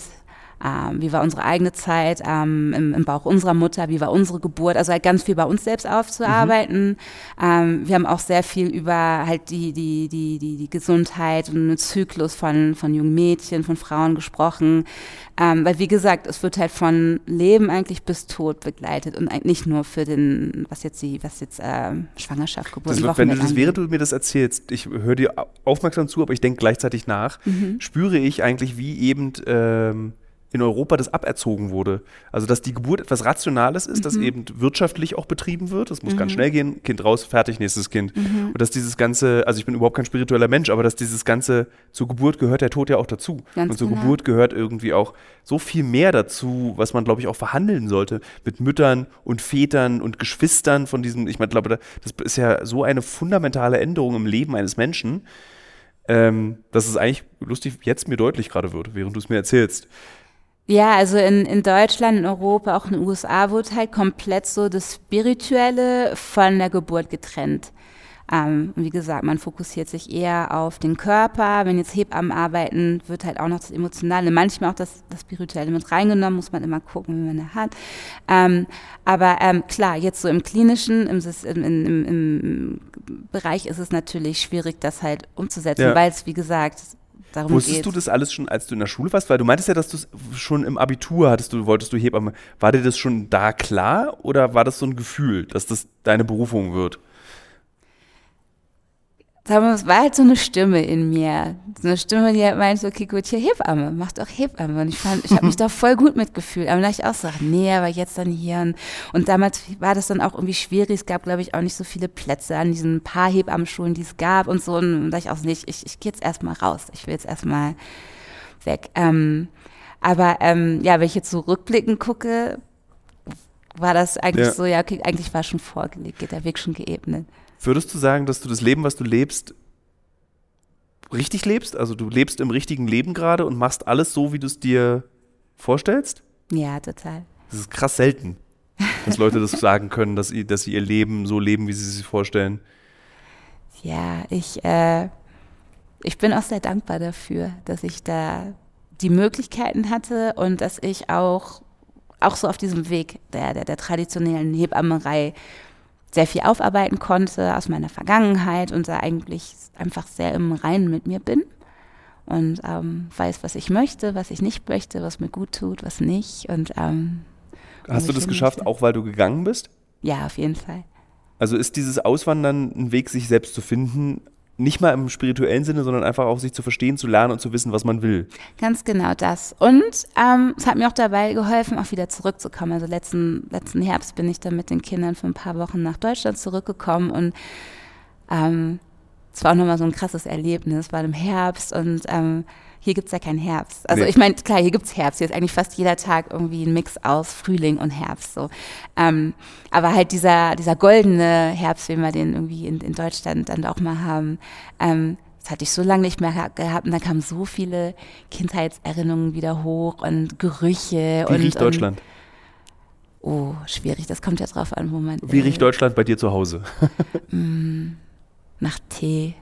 ähm, wie war unsere eigene Zeit ähm, im, im, Bauch unserer Mutter, wie war unsere Geburt, also halt ganz viel bei uns selbst aufzuarbeiten. Mhm. Ähm, wir haben auch sehr viel über halt die, die, die, die, die Gesundheit und den Zyklus von, von jungen Mädchen, von Frauen gesprochen. Ähm, weil wie gesagt, es wird halt von Leben eigentlich bis Tod begleitet und nicht nur für den, was jetzt die, was jetzt äh, Schwangerschaft, Geburt, das, Wenn du das, während du mir das erzählst, ich höre dir aufmerksam zu, aber ich denke gleichzeitig nach, mhm. spüre ich eigentlich, wie eben ähm, in Europa das aberzogen wurde. Also dass die Geburt etwas Rationales ist, mhm. das eben wirtschaftlich auch betrieben wird. Das muss mhm. ganz schnell gehen, Kind raus, fertig, nächstes Kind. Mhm. Und dass dieses ganze, also ich bin überhaupt kein spiritueller Mensch, aber dass dieses ganze, zur Geburt gehört der Tod ja auch dazu. Ganz Und zur genau. Geburt gehört irgendwie auch so viel mehr dazu, was man, glaube ich, auch verhandeln sollte mit Müttern und Vätern und Geschwistern von diesem, ich meine, glaube, das ist ja so eine fundamentale Änderung im Leben eines Menschen. Ähm, dass es eigentlich lustig jetzt mir deutlich gerade wird, während du es mir erzählst. Ja, also in, in Deutschland, in Europa, auch in den USA wurde halt komplett so das Spirituelle von der Geburt getrennt. Ähm, wie gesagt, man fokussiert sich eher auf den Körper. Wenn jetzt Hebammen arbeiten, wird halt auch noch das Emotionale, manchmal auch das, das Spirituelle mit reingenommen, muss man immer gucken, wie man das hat. Ähm, aber ähm, klar, jetzt so im Klinischen, im, im, im, im Bereich ist es natürlich schwierig, das halt umzusetzen, ja. weil es, wie gesagt, darum Wusstest geht. du das alles schon, als du in der Schule warst? Weil du meintest ja, dass du es schon im Abitur hattest, du wolltest du Hebamme. War dir das schon da klar oder war das so ein Gefühl, dass das deine Berufung wird? Es war halt so eine Stimme in mir. So eine Stimme, die halt meinte, okay, gut, hier Hebamme, mach doch Hebamme. Und ich fand, ich habe mich da voll gut mitgefühlt. Aber dann dachte ich auch so, nee, aber jetzt dann hier. Und, und damals war das dann auch irgendwie schwierig. Es gab, glaube ich, auch nicht so viele Plätze an diesen paar Hebammenschulen, die es gab und so. Und dann dachte ich auch, nee, ich, ich, ich gehe jetzt erstmal raus. Ich will jetzt erstmal weg. Ähm, aber ähm, ja, wenn ich jetzt so rückblickend gucke, war das eigentlich Ja. so, ja, okay, eigentlich war schon vorgelegt, geht der Weg schon geebnet. Würdest du sagen, dass du das Leben, was du lebst, richtig lebst? Also du lebst im richtigen Leben gerade und machst alles so, wie du es dir vorstellst? Ja, total. Das ist krass selten, dass Leute das [laughs] sagen können, dass sie, dass sie ihr Leben so leben, wie sie es sich vorstellen. Ja, ich, äh, ich bin auch sehr dankbar dafür, dass ich da die Möglichkeiten hatte und dass ich auch, auch so auf diesem Weg der, der, der traditionellen Hebammerei sehr viel aufarbeiten konnte aus meiner Vergangenheit und da eigentlich einfach sehr im Reinen mit mir bin und ähm, weiß, was ich möchte, was ich nicht möchte, was mir gut tut, was nicht. Und ähm, Hast du das geschafft, möchte. auch weil du gegangen bist? Ja, auf jeden Fall. Also ist dieses Auswandern ein Weg, sich selbst zu finden, nicht mal im spirituellen Sinne, sondern einfach auch sich zu verstehen, zu lernen und zu wissen, was man will. Ganz genau das. Und ähm, es hat mir auch dabei geholfen, auch wieder zurückzukommen. Also letzten, letzten Herbst bin ich dann mit den Kindern für ein paar Wochen nach Deutschland zurückgekommen und ähm, es war auch nochmal so ein krasses Erlebnis, war im Herbst und ähm, hier gibt's ja keinen Herbst. Also Nee. ich meine, klar, hier gibt's Herbst. Hier ist eigentlich fast jeder Tag irgendwie ein Mix aus Frühling und Herbst. So. Ähm, aber halt dieser, dieser goldene Herbst, wie wir den irgendwie in, in Deutschland dann auch mal haben, ähm, das hatte ich so lange nicht mehr geha- gehabt und da kamen so viele Kindheitserinnerungen wieder hoch und Gerüche. Wie und, riecht Deutschland? Und, oh, schwierig. Das kommt ja drauf an, wo man Wie riecht Deutschland bei dir zu Hause? [laughs] Nach Tee.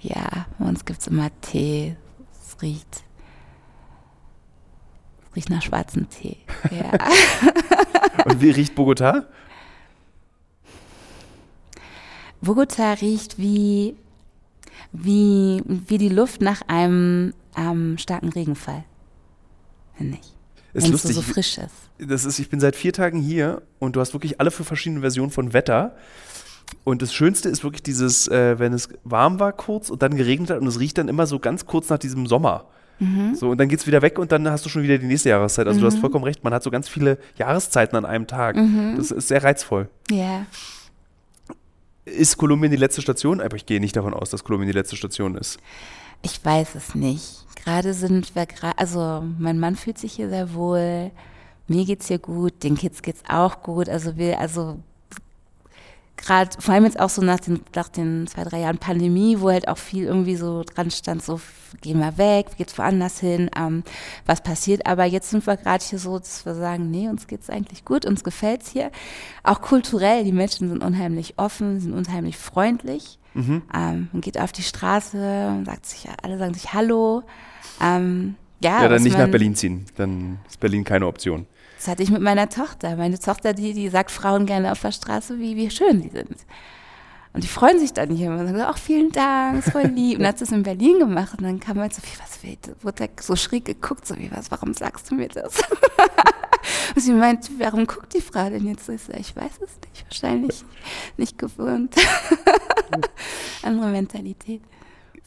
Ja, bei uns gibt's immer Tee. Es riecht. Es riecht nach schwarzem Tee. [laughs] Ja. Und wie riecht Bogotá? Bogota riecht wie, wie, wie die Luft nach einem ähm, starken Regenfall. Finde ich. Ist Wenn es so, lustig. so frisch ist. das ist, ich bin seit vier Tagen hier und du hast wirklich alle für verschiedene Versionen von Wetter. Und das Schönste ist wirklich dieses, äh, wenn es warm war kurz und dann geregnet hat und es riecht dann immer so ganz kurz nach diesem Sommer. So, und dann geht es wieder weg und dann hast du schon wieder die nächste Jahreszeit. Also du hast vollkommen recht, man hat so ganz viele Jahreszeiten an einem Tag. Das ist sehr reizvoll. Ja. Ist Kolumbien die letzte Station? Aber ich gehe nicht davon aus, dass Kolumbien die letzte Station ist. Ich weiß es nicht. Gerade sind wir gerade, also mein Mann fühlt sich hier sehr wohl, mir geht's hier gut, den Kids geht's auch gut. Also wir, also gerade, vor allem jetzt auch so nach den, nach den zwei, drei Jahren Pandemie, wo halt auch viel irgendwie so dran stand, so gehen wir weg, geht's woanders hin, ähm, was passiert. Aber jetzt sind wir gerade hier so, dass wir sagen, nee, uns geht's eigentlich gut, uns gefällt's hier. Auch kulturell, die Menschen sind unheimlich offen, sind unheimlich freundlich. Mhm. Ähm, man geht auf die Straße sagt sich, alle sagen sich Hallo. Ähm, ja, Ja, dann nicht nach Berlin ziehen. Dann ist Berlin keine Option. Das hatte ich mit meiner Tochter. Meine Tochter, die, die sagt Frauen gerne auf der Straße, wie, wie schön die sind. Und die freuen sich dann hier und sagen, ach, vielen Dank, ist voll lieb. Und hat sie es in Berlin gemacht und dann kam halt so, wie, was will, wurde da so schräg geguckt, so wie, was, warum sagst du mir das? [laughs] und sie meint, warum guckt die Frau denn jetzt so? Ich, so, ich weiß es nicht, wahrscheinlich nicht gewohnt. [laughs] Andere Mentalität.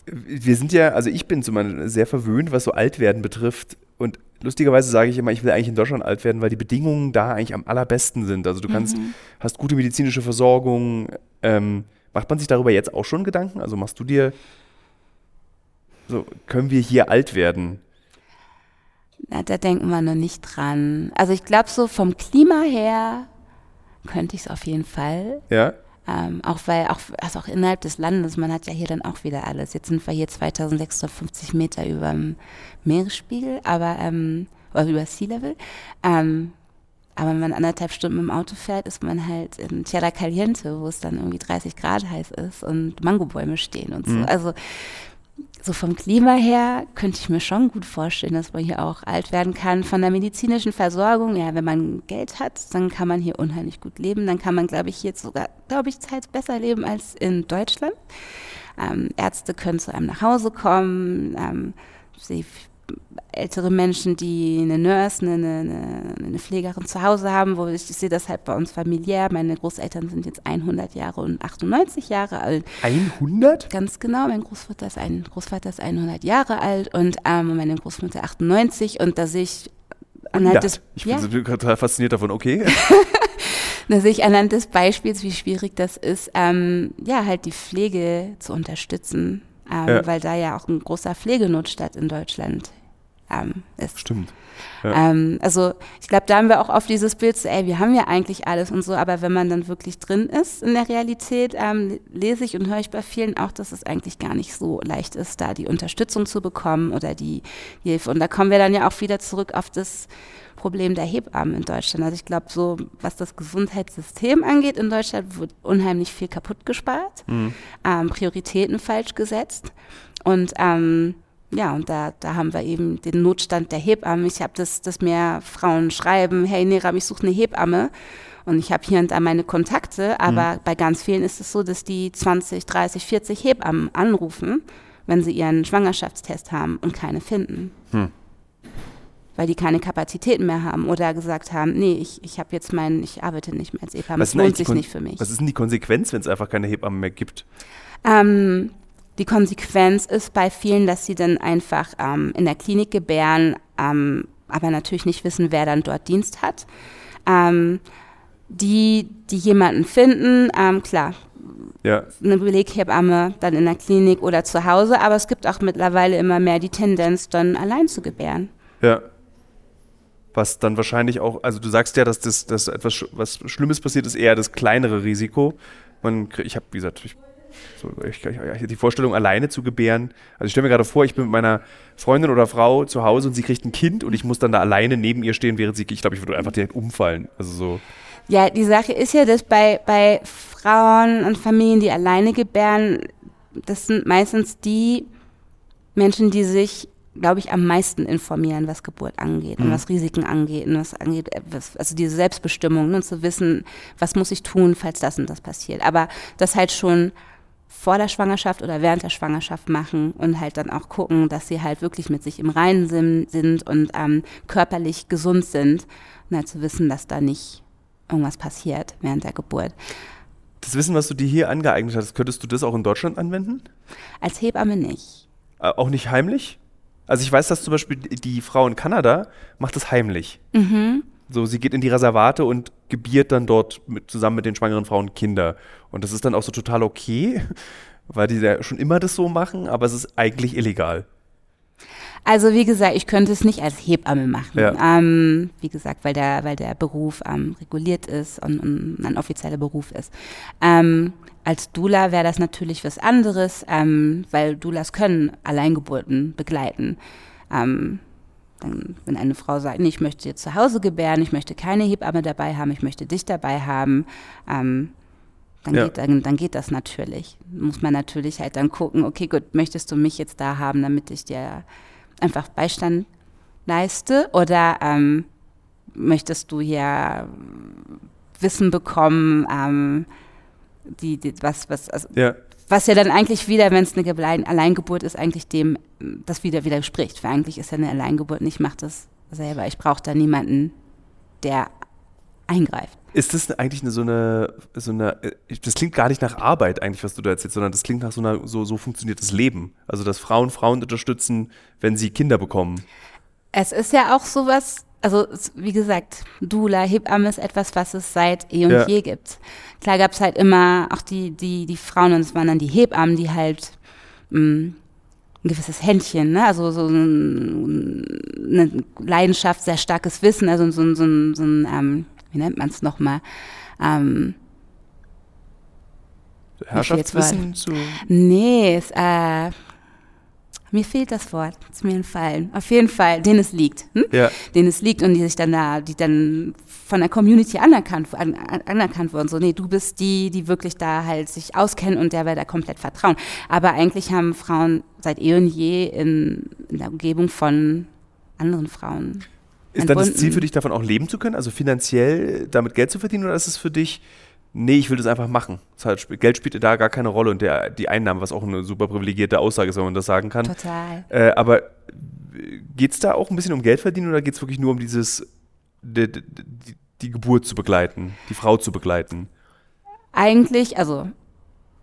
Wir sind ja, also ich bin zumindest sehr verwöhnt, was so Altwerden betrifft. Und lustigerweise sage ich immer, ich will eigentlich in Deutschland alt werden, weil die Bedingungen da eigentlich am allerbesten sind. Also du kannst, hast gute medizinische Versorgung. Ähm, macht man sich darüber jetzt auch schon Gedanken? Also machst du dir, so können wir hier alt werden? Na, da denken wir noch nicht dran. Also ich glaube, so vom Klima her könnte ich es auf jeden Fall. Ja? Ähm, auch weil, auch, also auch innerhalb des Landes, man hat ja hier dann auch wieder alles. Jetzt sind wir hier 2650 Meter über dem Meeresspiegel, aber, ähm, oder über Sea Level. Ähm, aber wenn man anderthalb Stunden mit dem Auto fährt, ist man halt in Tierra Caliente, wo es dann irgendwie 30 Grad heiß ist und Mangobäume stehen und so. Mhm. Also so vom Klima her könnte ich mir schon gut vorstellen, dass man hier auch alt werden kann. Von der medizinischen Versorgung, ja, wenn man Geld hat, dann kann man hier unheimlich gut leben. Dann kann man, glaube ich, hier sogar, glaube ich, teils besser leben als in Deutschland. Ähm, Ärzte können zu einem nach Hause kommen. Ähm, sie ältere Menschen, die eine Nurse, eine, eine, eine, Pflegerin zu Hause haben, wo ich, ich sehe das halt bei uns familiär. Meine Großeltern sind jetzt 100 Jahre und 98 Jahre alt. 100? Ganz genau. Mein Großvater ist, ein, Großvater ist 100 Jahre alt und ähm, meine Großmutter 98 und da sehe ich anhand des, ich bin ja. total fasziniert davon, okay. [laughs] da sehe ich anhand des Beispiels, wie schwierig das ist, ähm, ja, halt die Pflege zu unterstützen ähm, ja. weil da ja auch ein großer Pflegenotstand in Deutschland ähm, ist. Stimmt. Ja. Ähm, also ich glaube, da haben wir auch oft dieses Bild, so, ey, wir haben ja eigentlich alles und so, aber wenn man dann wirklich drin ist in der Realität, ähm, lese ich und höre ich bei vielen auch, dass es eigentlich gar nicht so leicht ist, da die Unterstützung zu bekommen oder die Hilfe. Und da kommen wir dann ja auch wieder zurück auf das Problem der Hebammen in Deutschland. Also ich glaube, so was das Gesundheitssystem angeht in Deutschland, wird unheimlich viel kaputt gespart, mhm. ähm, Prioritäten falsch gesetzt und ähm, ja, und da, da haben wir eben den Notstand der Hebammen. Ich habe das, dass mir Frauen schreiben, hey Neram, ich suche eine Hebamme. Und ich habe hier und da meine Kontakte, aber mhm. bei ganz vielen ist es so, dass die 20, 30, 40 Hebammen anrufen, wenn sie ihren Schwangerschaftstest haben und keine finden. Mhm weil die keine Kapazitäten mehr haben oder gesagt haben, nee, ich, ich habe jetzt meinen, ich arbeite nicht mehr als Hebamme, das lohnt sich nicht für mich. Was ist denn die Konsequenz, wenn es einfach keine Hebammen mehr gibt? Ähm, die Konsequenz ist bei vielen, dass sie dann einfach ähm, in der Klinik gebären, ähm, aber natürlich nicht wissen, wer dann dort Dienst hat. Ähm, die, die jemanden finden, ähm, klar, ja. eine Beleghebamme dann in der Klinik oder zu Hause, aber es gibt auch mittlerweile immer mehr die Tendenz, dann allein zu gebären. Ja was dann wahrscheinlich auch, also du sagst ja, dass das, dass etwas was Schlimmes passiert, ist eher das kleinere Risiko. Man, ich habe, wie gesagt, ich, so, ich, ich, die Vorstellung, alleine zu gebären. Also ich stelle mir gerade vor, ich bin mit meiner Freundin oder Frau zu Hause und sie kriegt ein Kind und ich muss dann da alleine neben ihr stehen, während sie, ich glaube, ich würde einfach direkt umfallen. Also so. Ja, die Sache ist ja, dass bei, bei Frauen und Familien, die alleine gebären, das sind meistens die Menschen, die sich glaube ich, am meisten informieren, was Geburt angeht mhm. und was Risiken angeht und was angeht, äh, was, also diese Selbstbestimmung und ne, zu wissen, was muss ich tun, falls das und das passiert. Aber das halt schon vor der Schwangerschaft oder während der Schwangerschaft machen und halt dann auch gucken, dass sie halt wirklich mit sich im Reinen sind und ähm, körperlich gesund sind und halt zu wissen, dass da nicht irgendwas passiert während der Geburt. Das Wissen, was du dir hier angeeignet hast, könntest du das auch in Deutschland anwenden? Als Hebamme nicht. Äh, auch nicht heimlich? Also ich weiß, dass zum Beispiel die Frau in Kanada macht das heimlich. Mhm. So, sie geht in die Reservate und gebiert dann dort mit, zusammen mit den schwangeren Frauen Kinder. Und das ist dann auch so total okay, [laughs] weil die ja schon immer das so machen, aber es ist eigentlich illegal. Also wie gesagt, ich könnte es nicht als Hebamme machen. Ja. Ähm, wie gesagt, weil der, weil der Beruf ähm, reguliert ist und, und, ein offizieller Beruf ist. Ähm, als Dula wäre das natürlich was anderes, ähm, weil Dulas können Alleingeburten begleiten. Ähm, dann, wenn eine Frau sagt, nee, ich möchte jetzt zu Hause gebären, ich möchte keine Hebamme dabei haben, ich möchte dich dabei haben, ähm, dann, ja. geht, dann, dann, geht das natürlich. Muss man natürlich halt dann gucken, okay, gut, möchtest du mich jetzt da haben, damit ich dir einfach Beistand leiste oder ähm, möchtest du hier Wissen bekommen, ähm, die, die, was, was, also, ja. Was ja dann eigentlich wieder, wenn es eine Alleingeburt ist, eigentlich dem das wieder widerspricht. Weil eigentlich ist ja eine Alleingeburt nicht, macht das selber. Ich brauche da niemanden, der eingreift. Ist das eigentlich eine, so eine, so eine, äh, das klingt gar nicht nach Arbeit eigentlich, was du da erzählst, sondern das klingt nach so einer, so, so funktioniert das Leben. Also, dass Frauen Frauen unterstützen, wenn sie Kinder bekommen. Es ist ja auch sowas, also wie gesagt, Dula, Hebamme ist etwas, was es seit eh und ja. je gibt. Klar gab es halt immer auch die, die, die Frauen und es waren dann die Hebammen, die halt mh, mm, ein gewisses Händchen, ne? also so eine Leidenschaft, sehr starkes Wissen, also so, so, so, so ein, ähm, wie nennt man es nochmal, ähm, Herrschaftswissen zu? Nee, es, äh, mir fehlt das Wort, ist mir entfallen. Auf jeden Fall, denen es liegt. Hm? Ja. Denen es liegt und die sich dann da, die dann von der Community anerkannt, an, anerkannt worden. So, nee, du bist die, die wirklich da halt sich auskennen und der wir da komplett vertrauen. Aber eigentlich haben Frauen seit eh und je in, in der Umgebung von anderen Frauen. Ist dann das Ziel für dich, davon auch leben zu können? Also finanziell damit Geld zu verdienen oder ist es für dich, nee, ich will das einfach machen? Das heißt, Geld spielt da gar keine Rolle und der, die Einnahmen, was auch eine super privilegierte Aussage ist, wenn man das sagen kann. Total. Äh, aber geht es da auch ein bisschen um Geld verdienen oder geht es wirklich nur um dieses die, die, die Geburt zu begleiten, die Frau zu begleiten? Eigentlich, also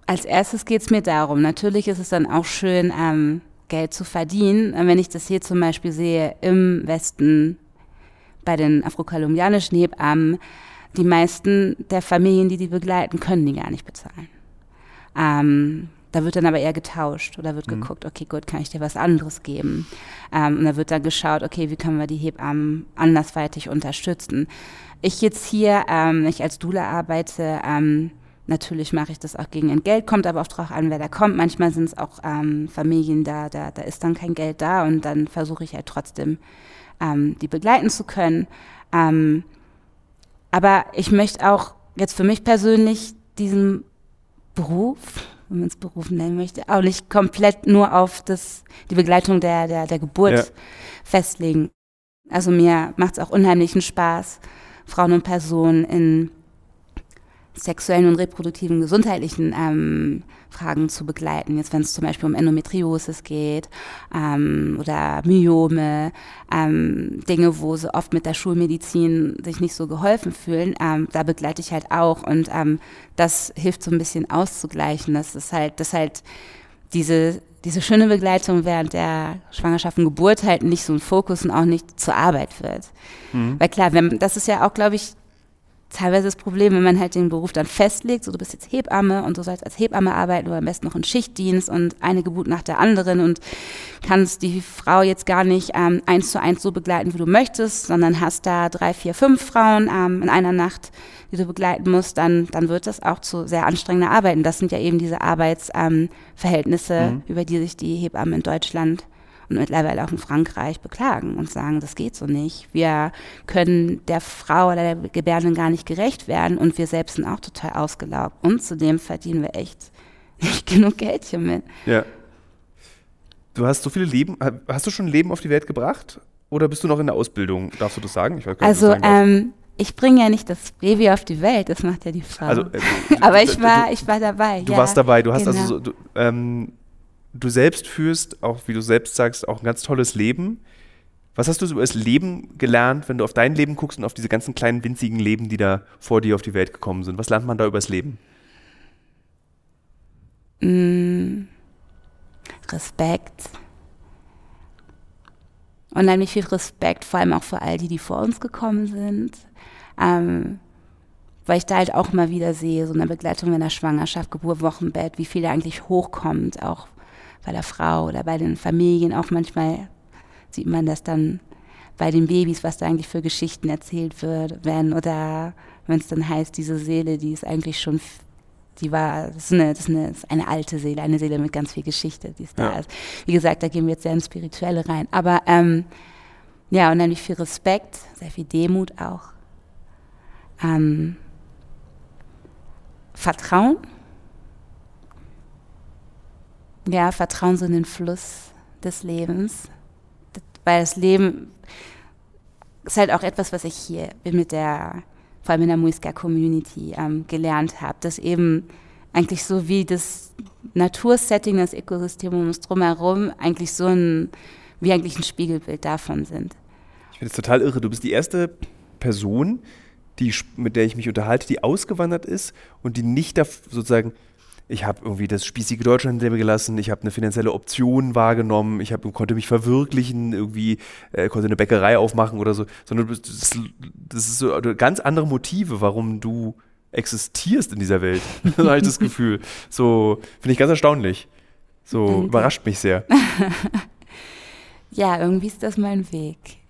als erstes geht es mir darum. Natürlich ist es dann auch schön, ähm, Geld zu verdienen. Wenn ich das hier zum Beispiel sehe im Westen bei den afrokolumbianischen Hebammen, die meisten der Familien, die die begleiten, können die gar nicht bezahlen. Ähm, da wird dann aber eher getauscht oder wird mhm. geguckt, okay, gut, kann ich dir was anderes geben? Ähm, und da wird dann geschaut, okay, wie können wir die Hebammen andersweitig unterstützen? Ich jetzt hier, ähm, ich als Dula arbeite, ähm, Natürlich mache ich das auch gegen Entgelt, kommt aber auch darauf an, wer da kommt. Manchmal sind es auch ähm, Familien da, da, da ist dann kein Geld da und dann versuche ich halt trotzdem, ähm, die begleiten zu können. Ähm, aber ich möchte auch jetzt für mich persönlich diesen Beruf wenn man es Beruf nennen möchte, auch nicht komplett nur auf das, die Begleitung der, der, der Geburt ja. festlegen. Also mir macht es auch unheimlichen Spaß, Frauen und Personen in sexuellen und reproduktiven gesundheitlichen ähm, Fragen zu begleiten. Jetzt wenn es zum Beispiel um Endometriosis geht ähm, oder Myome, ähm, Dinge, wo sie oft mit der Schulmedizin sich nicht so geholfen fühlen, ähm, da begleite ich halt auch und ähm, das hilft so ein bisschen auszugleichen. Das ist halt, das halt diese diese schöne Begleitung während der Schwangerschaft und Geburt halt nicht so ein Fokus und auch nicht zur Arbeit wird. Mhm. Weil klar, wenn, das ist ja auch, glaube ich, teilweise das Problem, wenn man halt den Beruf dann festlegt, so du bist jetzt Hebamme und du sollst als Hebamme arbeiten oder am besten noch in Schichtdienst und eine Geburt nach der anderen und kannst die Frau jetzt gar nicht ähm, eins zu eins so begleiten, wie du möchtest, sondern hast da drei, vier, fünf Frauen ähm, in einer Nacht, die du begleiten musst, dann, dann wird das auch zu sehr anstrengender Arbeit. Und das sind ja eben diese Arbeitsverhältnisse, ähm, mhm. über die sich die Hebammen in Deutschland und mittlerweile auch in Frankreich beklagen und sagen, das geht so nicht. Wir können der Frau oder der Gebärden gar nicht gerecht werden und wir selbst sind auch total ausgelaugt. Und zudem verdienen wir echt nicht [laughs] genug Geld hiermit. Ja. Du hast so viele Leben, hast du schon ein Leben auf die Welt gebracht? Oder bist du noch in der Ausbildung? Darfst du das sagen? Ich weiß gar nicht, also, ähm, ich bringe ja nicht das Baby auf die Welt, das macht ja die Frau. Also, äh, [laughs] Aber ich war, du, ich war dabei. Du ja, warst dabei, du hast also genau. also so, du, ähm, du selbst führst, auch wie du selbst sagst, auch ein ganz tolles Leben. Was hast du über das Leben gelernt, wenn du auf dein Leben guckst und auf diese ganzen kleinen winzigen Leben, die da vor dir auf die Welt gekommen sind? Was lernt man da über das Leben? Mm, Respekt. Unheimlich viel Respekt, vor allem auch für all die, die vor uns gekommen sind. Ähm, weil ich da halt auch mal wieder sehe, so eine Begleitung in der Schwangerschaft, Geburt, Wochenbett, wie viel da eigentlich hochkommt, auch bei der Frau oder bei den Familien. Auch manchmal sieht man das dann bei den Babys, was da eigentlich für Geschichten erzählt wird, werden oder wenn es dann heißt, diese Seele, die ist eigentlich schon, die war, das ist, eine, das ist eine, das ist eine alte Seele, eine Seele mit ganz viel Geschichte, die ist ja. da ist. Wie gesagt, da gehen wir jetzt sehr ins Spirituelle rein. Aber ähm, ja, unheimlich viel Respekt, sehr viel Demut auch. Ähm, Vertrauen ja, vertrauen Sie in den Fluss des Lebens. Weil das Leben ist halt auch etwas, was ich hier mit der, vor allem in der Muisca-Community ähm, gelernt habe, dass eben eigentlich so wie das Natursetting, das Ökosystem um uns drumherum eigentlich so ein, wie eigentlich ein Spiegelbild davon sind. Ich finde es total irre. Du bist die erste Person, die, mit der ich mich unterhalte, die ausgewandert ist und die nicht sozusagen ich habe irgendwie das spießige Deutschland hinter mir gelassen, ich habe eine finanzielle Option wahrgenommen, ich hab, konnte mich verwirklichen, irgendwie äh, konnte eine Bäckerei aufmachen oder so, sondern das, das ist so ganz andere Motive, warum du existierst in dieser Welt. [laughs] [laughs] so habe ich das Gefühl. So finde ich ganz erstaunlich. So Danke. überrascht mich sehr. [laughs] ja, irgendwie ist das mein Weg.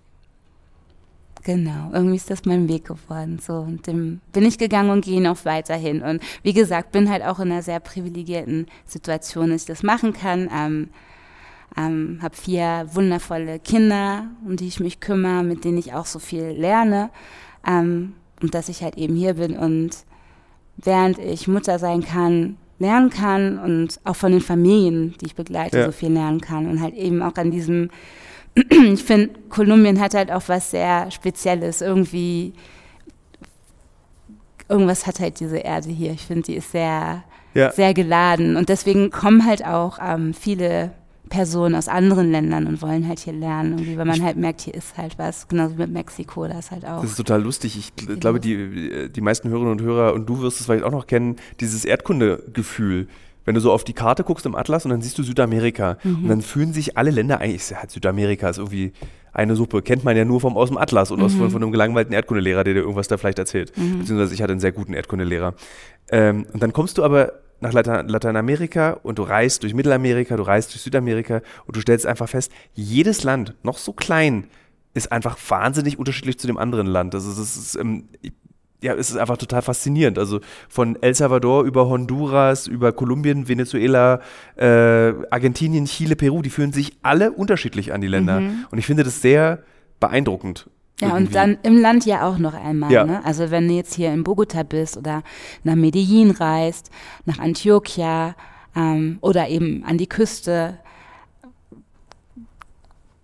Genau, irgendwie ist das mein Weg geworden. So, und dem bin ich gegangen und gehe noch weiterhin. Und wie gesagt, bin halt auch in einer sehr privilegierten Situation, dass ich das machen kann. Ähm, ähm, habe vier wundervolle Kinder, um die ich mich kümmere, mit denen ich auch so viel lerne. Ähm, und dass ich halt eben hier bin und während ich Mutter sein kann, lernen kann und auch von den Familien, die ich begleite, ja. so viel lernen kann und halt eben auch an diesem, ich finde, Kolumbien hat halt auch was sehr Spezielles, irgendwie, irgendwas hat halt diese Erde hier. Ich finde, die ist sehr, ja. sehr geladen und deswegen kommen halt auch ähm, viele Personen aus anderen Ländern und wollen halt hier lernen, irgendwie, weil man halt merkt, hier ist halt was, genauso wie mit Mexiko, da ist halt auch. Das ist total lustig. Ich glaube, die, die meisten Hörerinnen und Hörer, und du wirst es vielleicht auch noch kennen, dieses Erdkundegefühl. Wenn du so auf die Karte guckst im Atlas und dann siehst du Südamerika mhm. und dann fühlen sich alle Länder eigentlich, Südamerika ist irgendwie eine Suppe, kennt man ja nur vom, aus dem Atlas und mhm. aus, von, von einem gelangweilten Erdkundelehrer, der dir irgendwas da vielleicht erzählt. Mhm. Beziehungsweise ich hatte einen sehr guten Erdkundelehrer. Ähm, und dann kommst du aber nach Lateinamerika und du reist durch Mittelamerika, du reist durch Südamerika und du stellst einfach fest, jedes Land, noch so klein, ist einfach wahnsinnig unterschiedlich zu dem anderen Land. Also es ist, ähm, ja, es ist einfach total faszinierend. Also von El Salvador über Honduras, über Kolumbien, Venezuela, äh, Argentinien, Chile, Peru, die fühlen sich alle unterschiedlich an die Länder. Mhm. Und ich finde das sehr beeindruckend. Ja, irgendwie. und dann im Land ja auch noch einmal. Ja. Ne? Also wenn du jetzt hier in Bogota bist oder nach Medellin reist, nach Antioquia ähm, oder eben an die Küste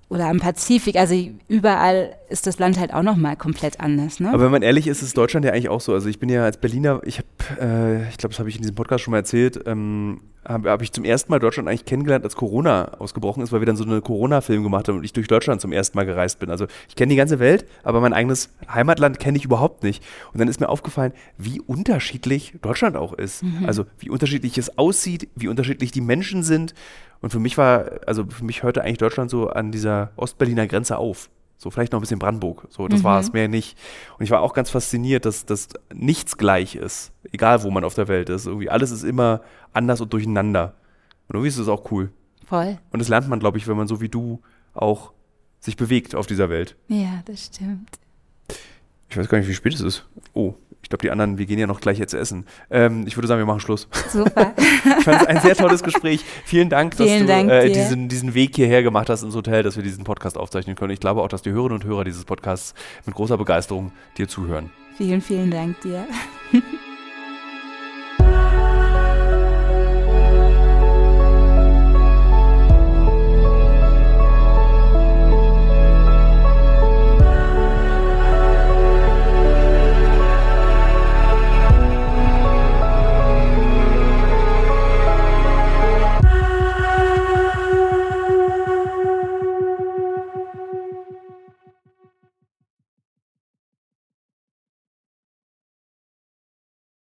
oder am Pazifik, also überall ist das Land halt auch nochmal komplett anders. Ne? Aber wenn man ehrlich ist, ist Deutschland ja eigentlich auch so. Also ich bin ja als Berliner, ich habe, äh, ich glaube, das habe ich in diesem Podcast schon mal erzählt, ähm, habe hab ich zum ersten Mal Deutschland eigentlich kennengelernt, als Corona ausgebrochen ist, weil wir dann so einen Corona-Film gemacht haben und ich durch Deutschland zum ersten Mal gereist bin. Also ich kenne die ganze Welt, aber mein eigenes Heimatland kenne ich überhaupt nicht. Und dann ist mir aufgefallen, wie unterschiedlich Deutschland auch ist. Mhm. Also wie unterschiedlich es aussieht, wie unterschiedlich die Menschen sind. Und für mich war, also für mich hörte eigentlich Deutschland so an dieser Ostberliner Grenze auf. So vielleicht noch ein bisschen Brandenburg. So, das mhm. war es mehr nicht. Und ich war auch ganz fasziniert, dass, dass nichts gleich ist. Egal, wo man auf der Welt ist. Irgendwie alles ist immer anders und durcheinander. Und irgendwie ist es auch cool. Voll. Und das lernt man, glaube ich, wenn man so wie du auch sich bewegt auf dieser Welt. Ja, das stimmt. Ich weiß gar nicht, wie spät es ist. Oh, ich glaube, die anderen, wir gehen ja noch gleich jetzt essen. Ähm, ich würde sagen, wir machen Schluss. Super. [laughs] ich fand es ein sehr tolles Gespräch. Vielen Dank, Vielen dass du äh, diesen, diesen Weg hierher gemacht hast ins Hotel, dass wir diesen Podcast aufzeichnen können. Ich glaube auch, dass die Hörerinnen und Hörer dieses Podcasts mit großer Begeisterung dir zuhören. Vielen, vielen Dank dir. [laughs]